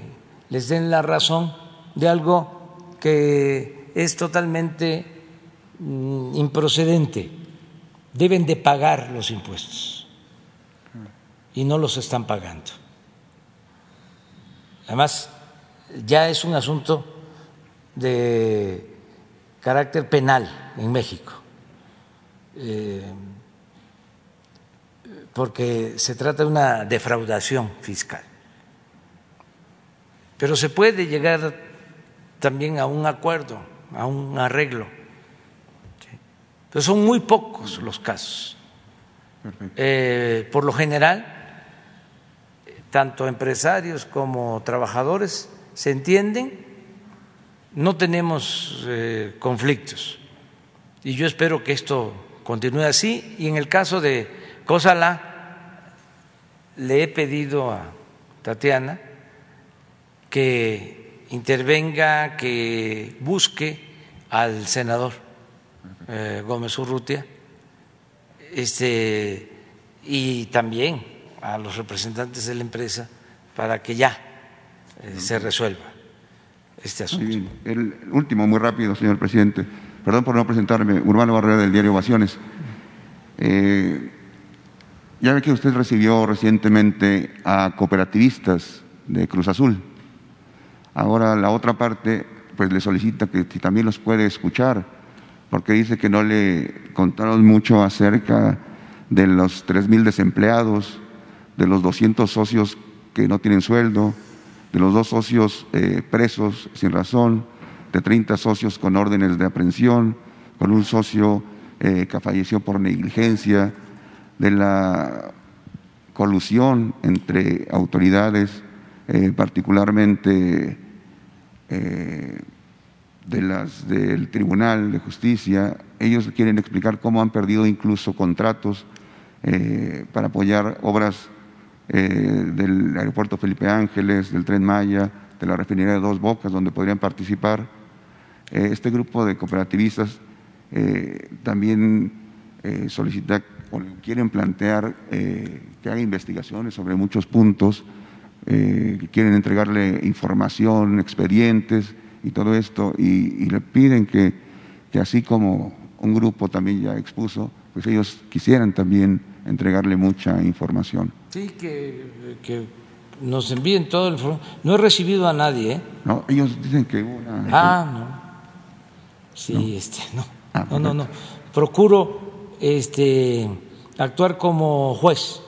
les den la razón de algo que es totalmente mm, improcedente. Deben de pagar los impuestos y no los están pagando. Además, ya es un asunto de carácter penal en México. Eh, porque se trata de una defraudación fiscal. Pero se puede llegar también a un acuerdo, a un arreglo. Pero son muy pocos los casos. Eh, por lo general, tanto empresarios como trabajadores se entienden, no tenemos eh, conflictos. Y yo espero que esto continúe así. Y en el caso de Cosala, le he pedido a Tatiana que intervenga, que busque al senador eh, Gómez Urrutia este, y también a los representantes de la empresa para que ya eh, se resuelva este asunto. El último, muy rápido, señor presidente. Perdón por no presentarme. Urbano Barrera del diario Ovaciones. Eh, ya ve que usted recibió recientemente a cooperativistas de Cruz Azul. Ahora la otra parte, pues le solicita que si también los puede escuchar, porque dice que no le contaron mucho acerca de los 3.000 desempleados, de los 200 socios que no tienen sueldo, de los dos socios eh, presos sin razón, de 30 socios con órdenes de aprehensión, con un socio eh, que falleció por negligencia, de la colusión entre autoridades, eh, particularmente de las del Tribunal de Justicia. Ellos quieren explicar cómo han perdido incluso contratos para apoyar obras eh, del aeropuerto Felipe Ángeles, del Tren Maya, de la refinería de Dos Bocas, donde podrían participar. Eh, este grupo de cooperativistas eh, también solicita o quieren plantear que haga investigaciones sobre muchos puntos, quieren entregarle información, expedientes y todo esto, y, y le piden que, que así como un grupo también ya expuso, pues ellos quisieran también entregarle mucha información. Sí, que, que nos envíen todo el. No he recibido a nadie, ¿eh? No, ellos dicen que una. Ah, no. Sí, este, no. Ah, no, no, no. Procuro este, actuar como juez,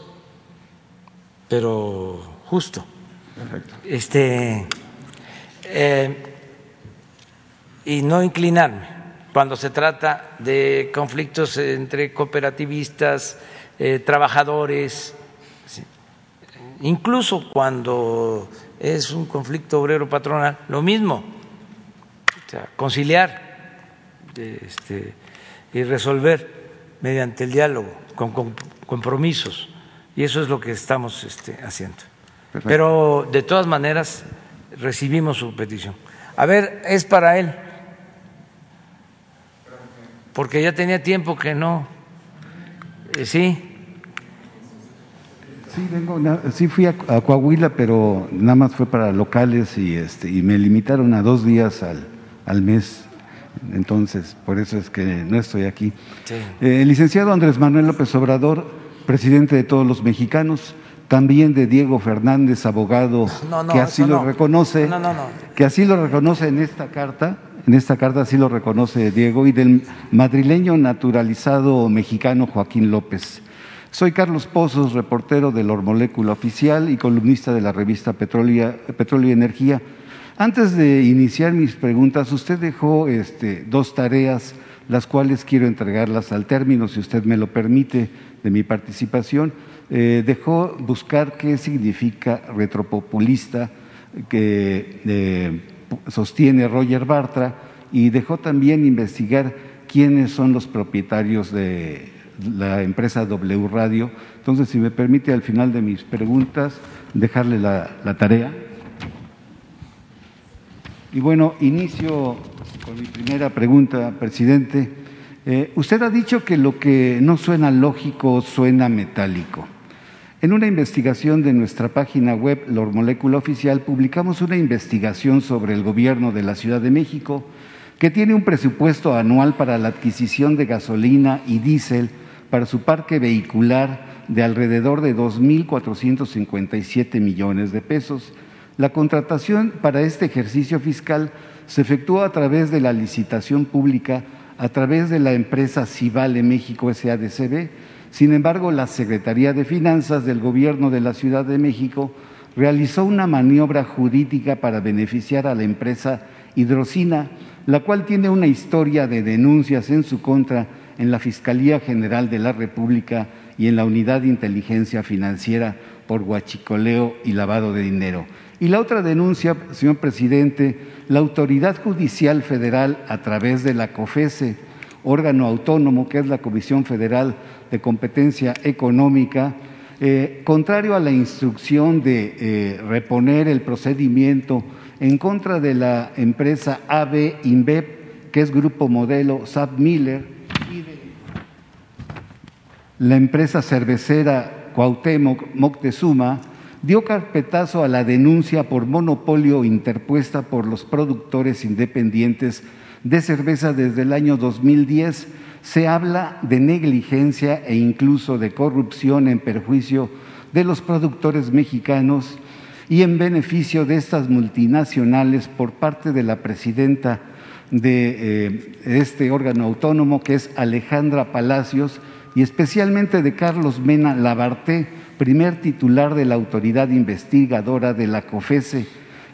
pero justo. Perfecto. Este, eh, y no inclinarme cuando se trata de conflictos entre cooperativistas, eh, trabajadores, incluso cuando es un conflicto obrero patronal, lo mismo, o sea, conciliar este, y resolver mediante el diálogo, con, compromisos, y eso es lo que estamos este, haciendo. Pero de todas maneras recibimos su petición. A ver, es para él, porque ya tenía tiempo que no eh, sí. Sí, vengo, sí fui a, Coahuila, pero nada más fue para locales y, este, y me limitaron a dos días al, al mes. Entonces, por eso es que no estoy aquí. Eh, el licenciado Andrés Manuel López Obrador, presidente de todos los mexicanos, también de Diego Fernández, abogado, que así lo reconoce, que así lo reconoce en esta carta, en esta carta así lo reconoce Diego, y del madrileño naturalizado mexicano Joaquín López. Soy Carlos Pozos, reportero de Molécula Oficial y columnista de la revista Petróleo y Energía. Antes de iniciar mis preguntas, usted dejó este, dos tareas, las cuales quiero entregarlas al término, si usted me lo permite, de mi participación. Eh, dejó buscar qué significa retropopulista, que eh, sostiene Roger Bartra y dejó también investigar quiénes son los propietarios de la empresa W Radio. Entonces, si me permite, al final de mis preguntas, dejarle la, tarea. Y bueno, inicio con mi primera pregunta, presidente. Eh, usted ha dicho que lo que no suena lógico suena metálico. En una investigación de nuestra página web, Lor Molécula Oficial, publicamos una investigación sobre el gobierno de la Ciudad de México que tiene un presupuesto anual para la adquisición de gasolina y diésel para su parque vehicular de alrededor de 2.457 millones de pesos. La contratación para este ejercicio fiscal se efectuó a través de la licitación pública a través de la empresa Civale México SADCB, sin embargo, la Secretaría de Finanzas del Gobierno de la Ciudad de México realizó una maniobra jurídica para beneficiar a la empresa Hidrocina, la cual tiene una historia de denuncias en su contra en la Fiscalía General de la República y en la Unidad de Inteligencia Financiera por huachicoleo y lavado de dinero. Y la otra denuncia, señor presidente, la Autoridad Judicial Federal, a través de la COFESE, órgano autónomo que es la Comisión Federal de Competencia Económica, eh, contrario a la instrucción de eh, reponer el procedimiento en contra de la empresa AB InBev, que es Grupo Modelo SAP Miller, la empresa cervecera Cuauhtémoc Moctezuma, dio carpetazo a la denuncia por monopolio interpuesta por los productores independientes de cerveza desde el año 2010. Se habla de negligencia e incluso de corrupción en perjuicio de los productores mexicanos y en beneficio de estas multinacionales por parte de la presidenta de eh, este órgano autónomo, que es Alejandra Palacios, y especialmente de Carlos Mena Labarté, primer titular de la autoridad investigadora de la COFESE,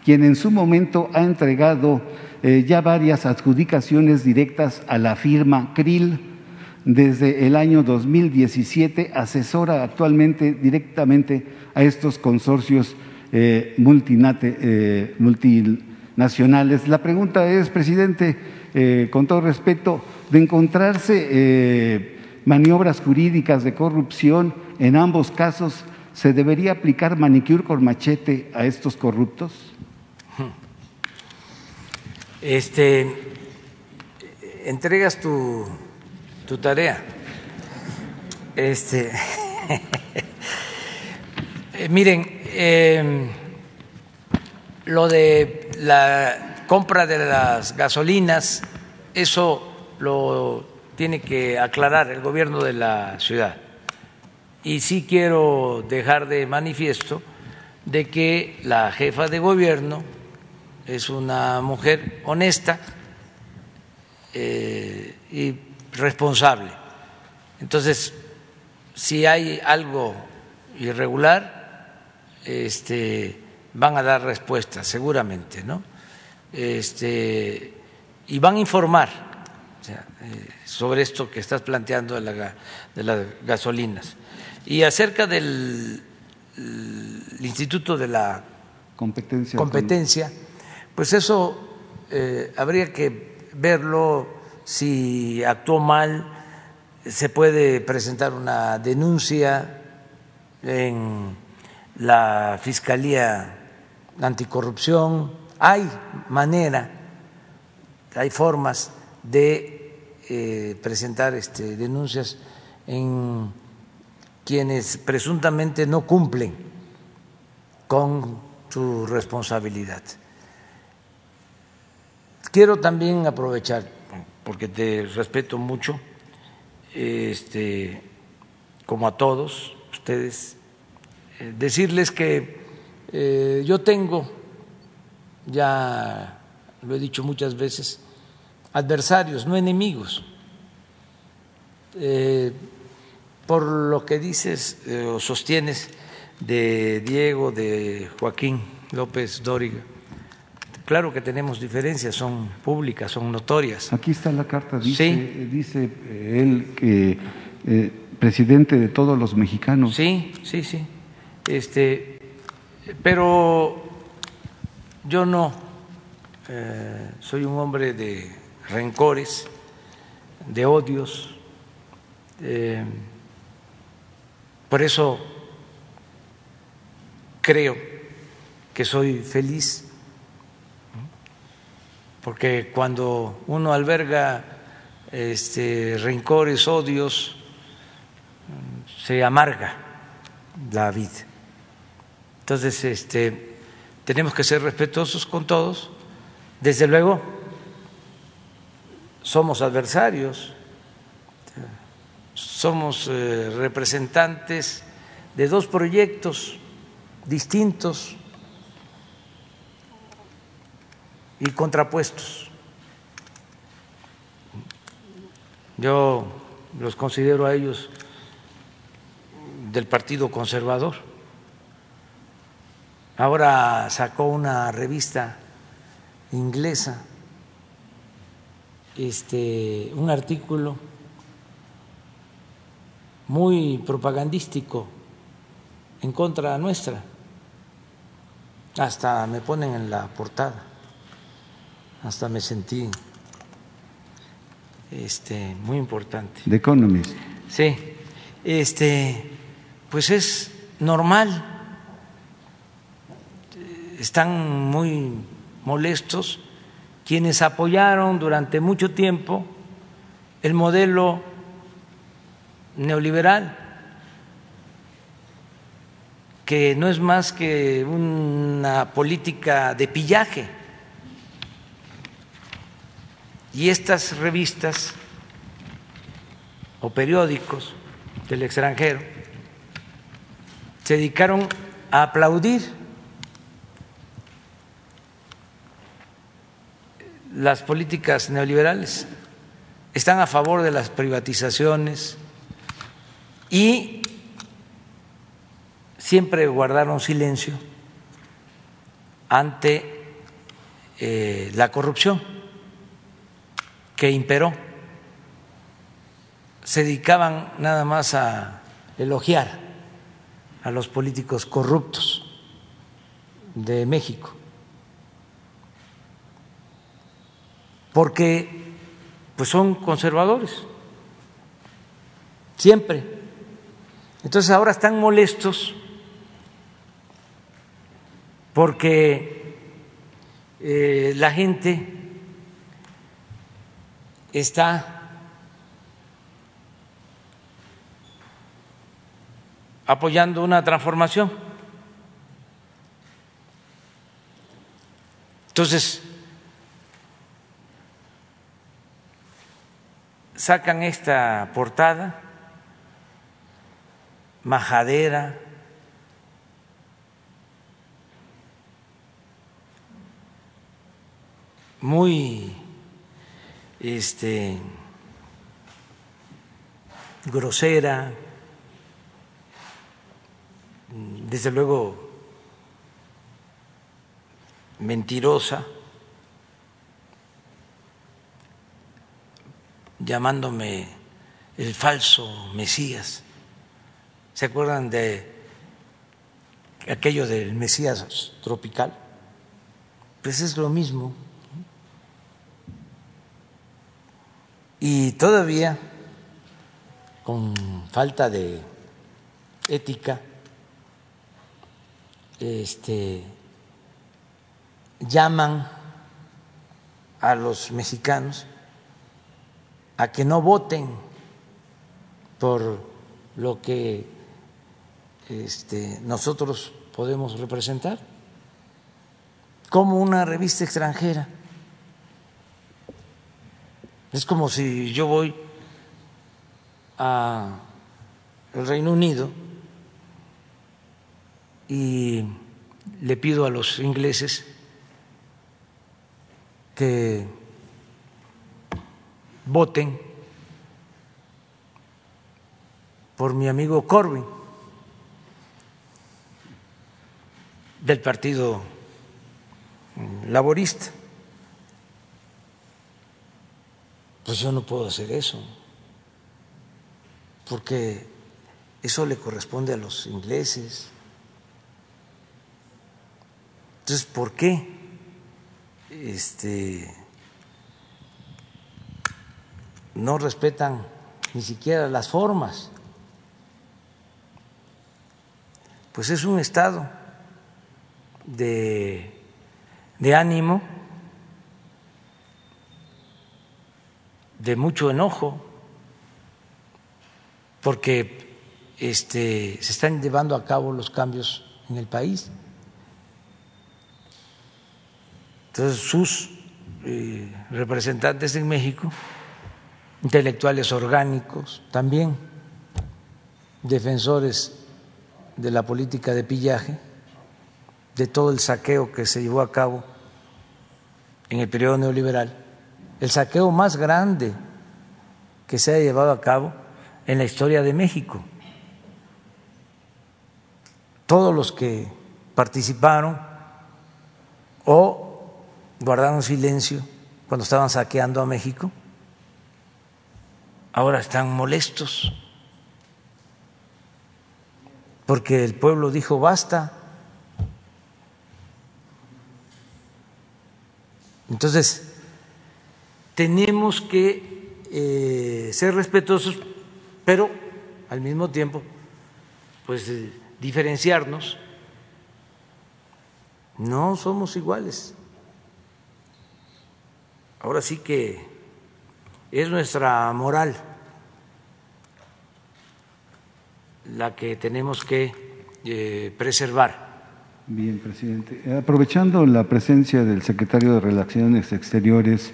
quien en su momento ha entregado eh, ya varias adjudicaciones directas a la firma Krill. Desde el año 2017 asesora actualmente directamente a estos consorcios eh, eh, multinacionales. La pregunta es, presidente, con todo respeto, de encontrarse maniobras jurídicas de corrupción, en ambos casos, ¿se debería aplicar manicure con machete a estos corruptos? Este, entregas tu, tu tarea. Este, eh, miren, eh, lo de la compra de las gasolinas, eso lo tiene que aclarar el gobierno de la ciudad. Y sí quiero dejar de manifiesto de que la jefa de gobierno es una mujer honesta eh, y responsable. Entonces, si hay algo irregular, este, van a dar respuesta, seguramente, ¿no? Este, y van a informar eh, sobre esto que estás planteando de, la, de las gasolinas. Y acerca del Instituto de la Competencia, competencia pues eso eh, habría que verlo si actuó mal, se puede presentar una denuncia en la Fiscalía Anticorrupción, hay manera, hay formas de eh, presentar este, denuncias en quienes presuntamente no cumplen con su responsabilidad. Quiero también aprovechar, porque te respeto mucho, este, como a todos ustedes, eh, decirles que eh, yo tengo, ya lo he dicho muchas veces, adversarios, no enemigos. Eh, por lo que dices o sostienes de Diego, de Joaquín López Dóriga, Claro que tenemos diferencias, son públicas, son notorias. Aquí está la carta, dice, dice eh, él que eh, presidente de todos los mexicanos. Sí, sí, sí. Este, pero yo no eh, soy un hombre de rencores, de odios. por eso creo que soy feliz porque cuando uno alberga este, rencores, odios, se amarga la vida. Entonces, este, tenemos que ser respetuosos con todos. Desde luego, somos adversarios, somos eh, representantes de dos proyectos distintos y contrapuestos. Yo los considero a ellos del Partido Conservador. Ahora sacó una revista inglesa este un artículo muy propagandístico en contra nuestra. Hasta me ponen en la portada hasta me sentí este, muy importante. The Economist. Sí, este, pues es normal. Están muy molestos quienes apoyaron durante mucho tiempo el modelo neoliberal, que no es más que una política de pillaje. Y estas revistas o periódicos del extranjero se dedicaron a aplaudir las políticas neoliberales, están a favor de las privatizaciones y siempre guardaron silencio ante eh, la corrupción que imperó. Se dedicaban nada más a elogiar a los políticos corruptos de México. Porque pues son conservadores, siempre. Entonces ahora están molestos porque eh, la gente está apoyando una transformación. Entonces, sacan esta portada majadera muy este grosera desde luego mentirosa llamándome el falso Mesías. ¿Se acuerdan de aquello del Mesías tropical? Pues es lo mismo. Y todavía, con falta de ética, este, llaman a los mexicanos a que no voten por lo que este, nosotros podemos representar, como una revista extranjera. Es como si yo voy al Reino Unido y le pido a los ingleses que voten por mi amigo Corbyn del Partido Laborista. Pues yo no puedo hacer eso, porque eso le corresponde a los ingleses. Entonces, ¿por qué? Este no respetan ni siquiera las formas. Pues es un estado de, de ánimo, de mucho enojo, porque este, se están llevando a cabo los cambios en el país. Entonces sus eh, representantes en México intelectuales orgánicos, también defensores de la política de pillaje, de todo el saqueo que se llevó a cabo en el periodo neoliberal, el saqueo más grande que se ha llevado a cabo en la historia de México. Todos los que participaron o guardaron silencio cuando estaban saqueando a México ahora están molestos porque el pueblo dijo basta. Entonces, tenemos que eh, ser respetuosos, pero al mismo tiempo, pues eh, diferenciarnos. No somos iguales. Ahora sí que es nuestra moral la que tenemos que eh, preservar. Bien, presidente. Aprovechando la presencia del secretario de Relaciones Exteriores,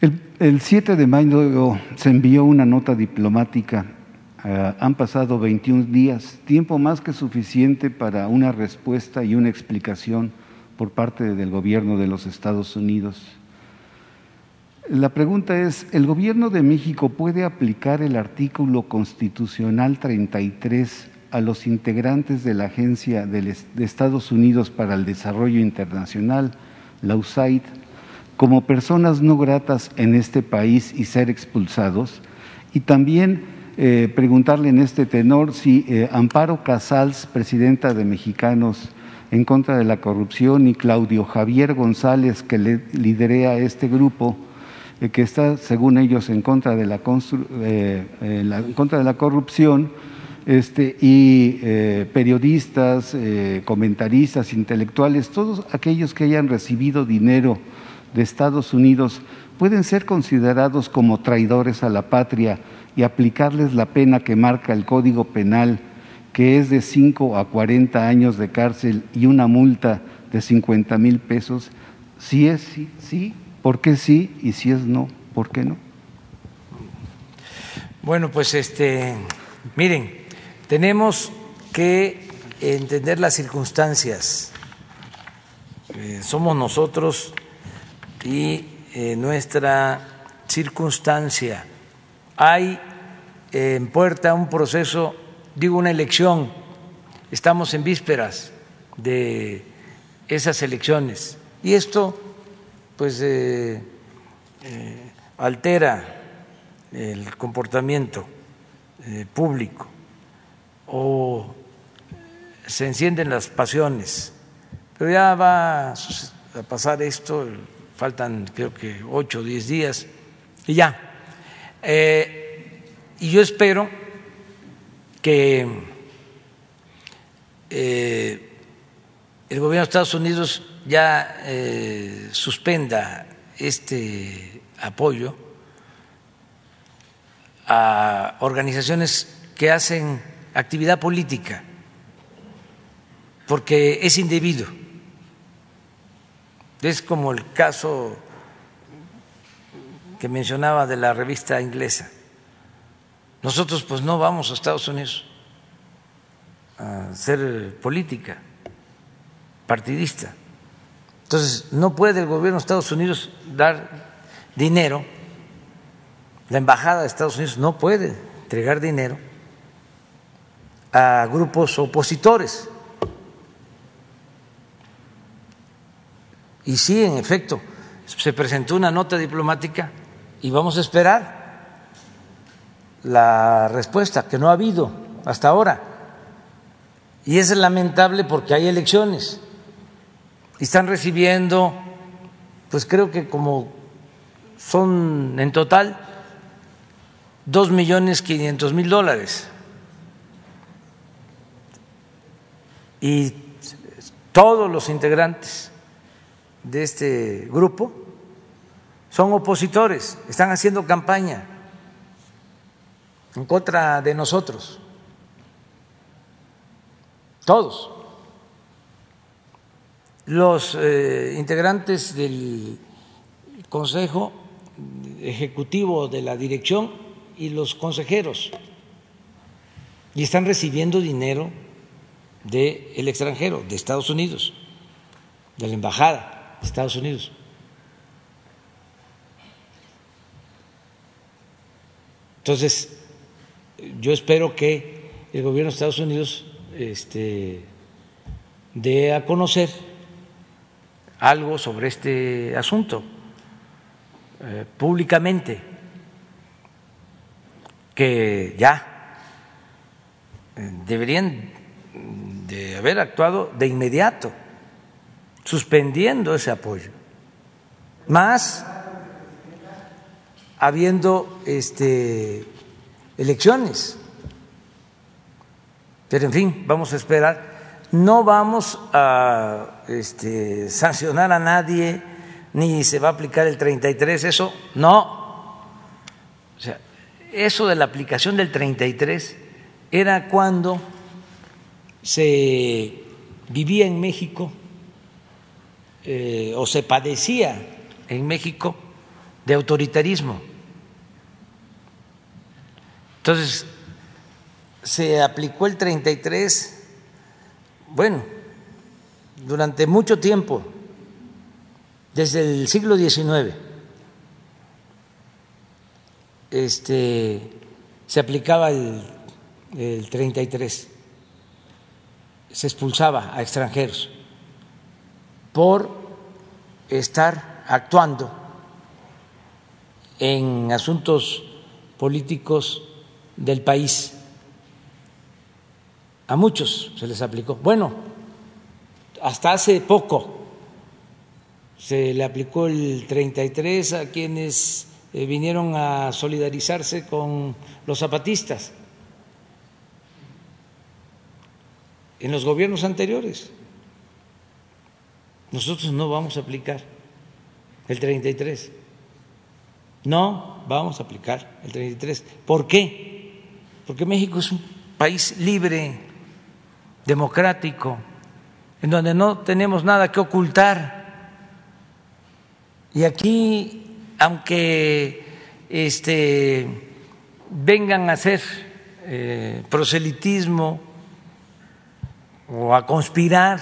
el, el 7 de mayo se envió una nota diplomática. Eh, han pasado 21 días, tiempo más que suficiente para una respuesta y una explicación por parte del gobierno de los Estados Unidos. La pregunta es, ¿el gobierno de México puede aplicar el artículo constitucional 33 a los integrantes de la Agencia de Estados Unidos para el Desarrollo Internacional, la USAID, como personas no gratas en este país y ser expulsados? Y también eh, preguntarle en este tenor si eh, Amparo Casals, presidenta de Mexicanos en contra de la corrupción, y Claudio Javier González, que le, liderea este grupo, eh, que está, según ellos, en contra de la, eh, eh, en contra de la corrupción, este, y periodistas, comentaristas, intelectuales, todos aquellos que hayan recibido dinero de Estados Unidos pueden ser considerados como traidores a la patria y aplicarles la pena que marca el Código Penal, que es de 5 a 40 años de cárcel y una multa de 50 mil pesos. Si es sí, sí, ¿por qué sí? Y si es no, ¿por qué no? Bueno, pues este, miren, tenemos que entender las circunstancias. Eh, somos nosotros y eh, nuestra circunstancia. Hay eh, en puerta un proceso, digo una elección, estamos en vísperas de esas elecciones y esto pues altera el comportamiento público o se encienden las pasiones. Pero ya va a pasar esto, faltan creo que ocho o diez días y ya. Eh, y yo espero que eh, el gobierno de Estados Unidos ya eh, suspenda este apoyo a organizaciones que hacen actividad política, porque es indebido. Es como el caso que mencionaba de la revista inglesa. Nosotros pues no vamos a Estados Unidos a hacer política partidista. Entonces, no puede el gobierno de Estados Unidos dar dinero, la embajada de Estados Unidos no puede entregar dinero a grupos opositores. Y sí, en efecto, se presentó una nota diplomática y vamos a esperar la respuesta, que no ha habido hasta ahora. Y es lamentable porque hay elecciones están recibiendo, pues creo que como son en total dos millones quinientos mil dólares y todos los integrantes de este grupo son opositores, están haciendo campaña en contra de nosotros, todos. Los eh, integrantes del Consejo Ejecutivo de la Dirección y los consejeros, y están recibiendo dinero del extranjero, de Estados Unidos, de la embajada de Estados Unidos. Entonces, yo espero que el gobierno de Estados Unidos este, dé a conocer algo sobre este asunto eh, públicamente, que ya eh, deberían de haber actuado de inmediato, suspendiendo ese apoyo, más habiendo este, elecciones. Pero en fin, vamos a esperar. No vamos a este, sancionar a nadie, ni se va a aplicar el 33, eso no. O sea, eso de la aplicación del 33 era cuando se vivía en México eh, o se padecía en México de autoritarismo. Entonces, se aplicó el 33, bueno, durante mucho tiempo, desde el siglo XIX, este, se aplicaba el, el 33, se expulsaba a extranjeros por estar actuando en asuntos políticos del país. A muchos se les aplicó. Bueno, hasta hace poco se le aplicó el 33 a quienes eh, vinieron a solidarizarse con los zapatistas en los gobiernos anteriores. Nosotros no vamos a aplicar el 33. No vamos a aplicar el 33. ¿Por qué? Porque México es un país libre, democrático, en donde no tenemos nada que ocultar. Y aquí, aunque este, vengan a hacer eh, proselitismo o a conspirar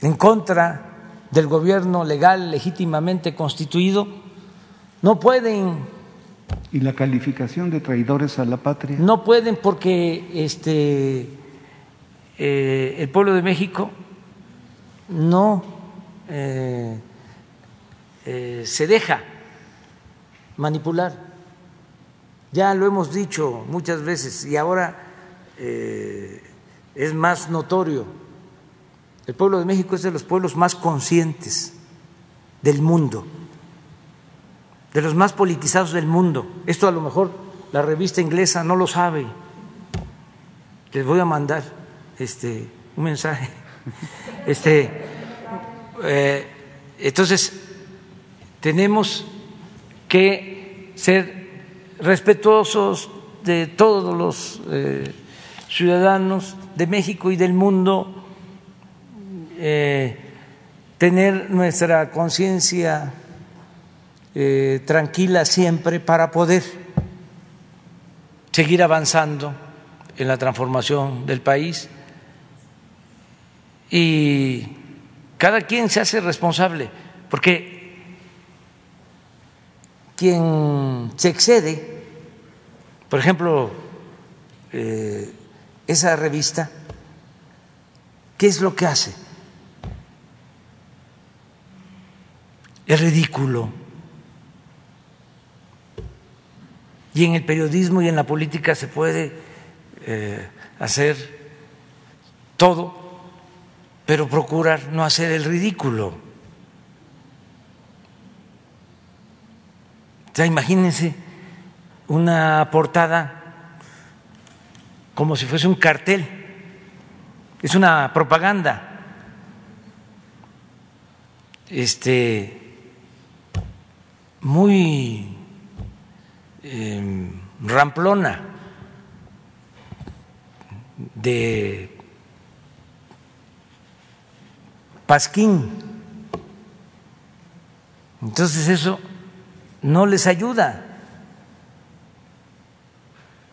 en contra del gobierno legal legítimamente constituido, no pueden. ¿Y la calificación de traidores a la patria? No pueden porque este, eh, el pueblo de México no eh, eh, se deja manipular. Ya lo hemos dicho muchas veces y ahora es más notorio el pueblo de México es de los pueblos más conscientes del mundo, de los más politizados del mundo. Esto a lo mejor la revista inglesa no lo sabe. Les voy a mandar este un mensaje. Este, eh, entonces tenemos que ser respetuosos de todos los eh, ciudadanos de México y del mundo eh, tener nuestra conciencia tranquila siempre para poder seguir avanzando en la transformación del país y cada quien se hace responsable, porque quien se excede, por ejemplo, eh, esa revista, ¿qué es lo que hace? es ridículo. Y en el periodismo y en la política se puede eh, hacer todo, pero procurar no hacer el ridículo. Ya imagínense una portada como si fuese un cartel, es una propaganda. Este muy em, ramplona de Pasquín. Entonces eso no les ayuda.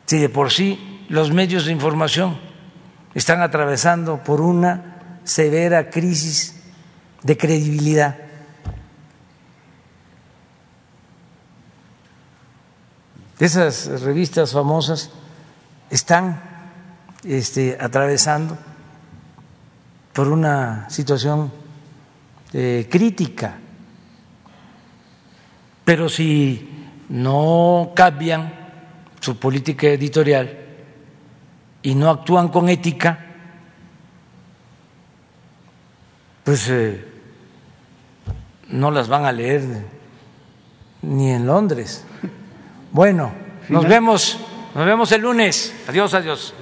Si de por sí los medios de información están atravesando por una severa crisis de credibilidad. esas revistas famosas están este, atravesando por una situación eh, crítica. Pero si no cambian su política editorial y no actúan con ética, pues eh, no las van a leer ni en Londres. Bueno, nos vemos, nos vemos el lunes. Adiós, adiós.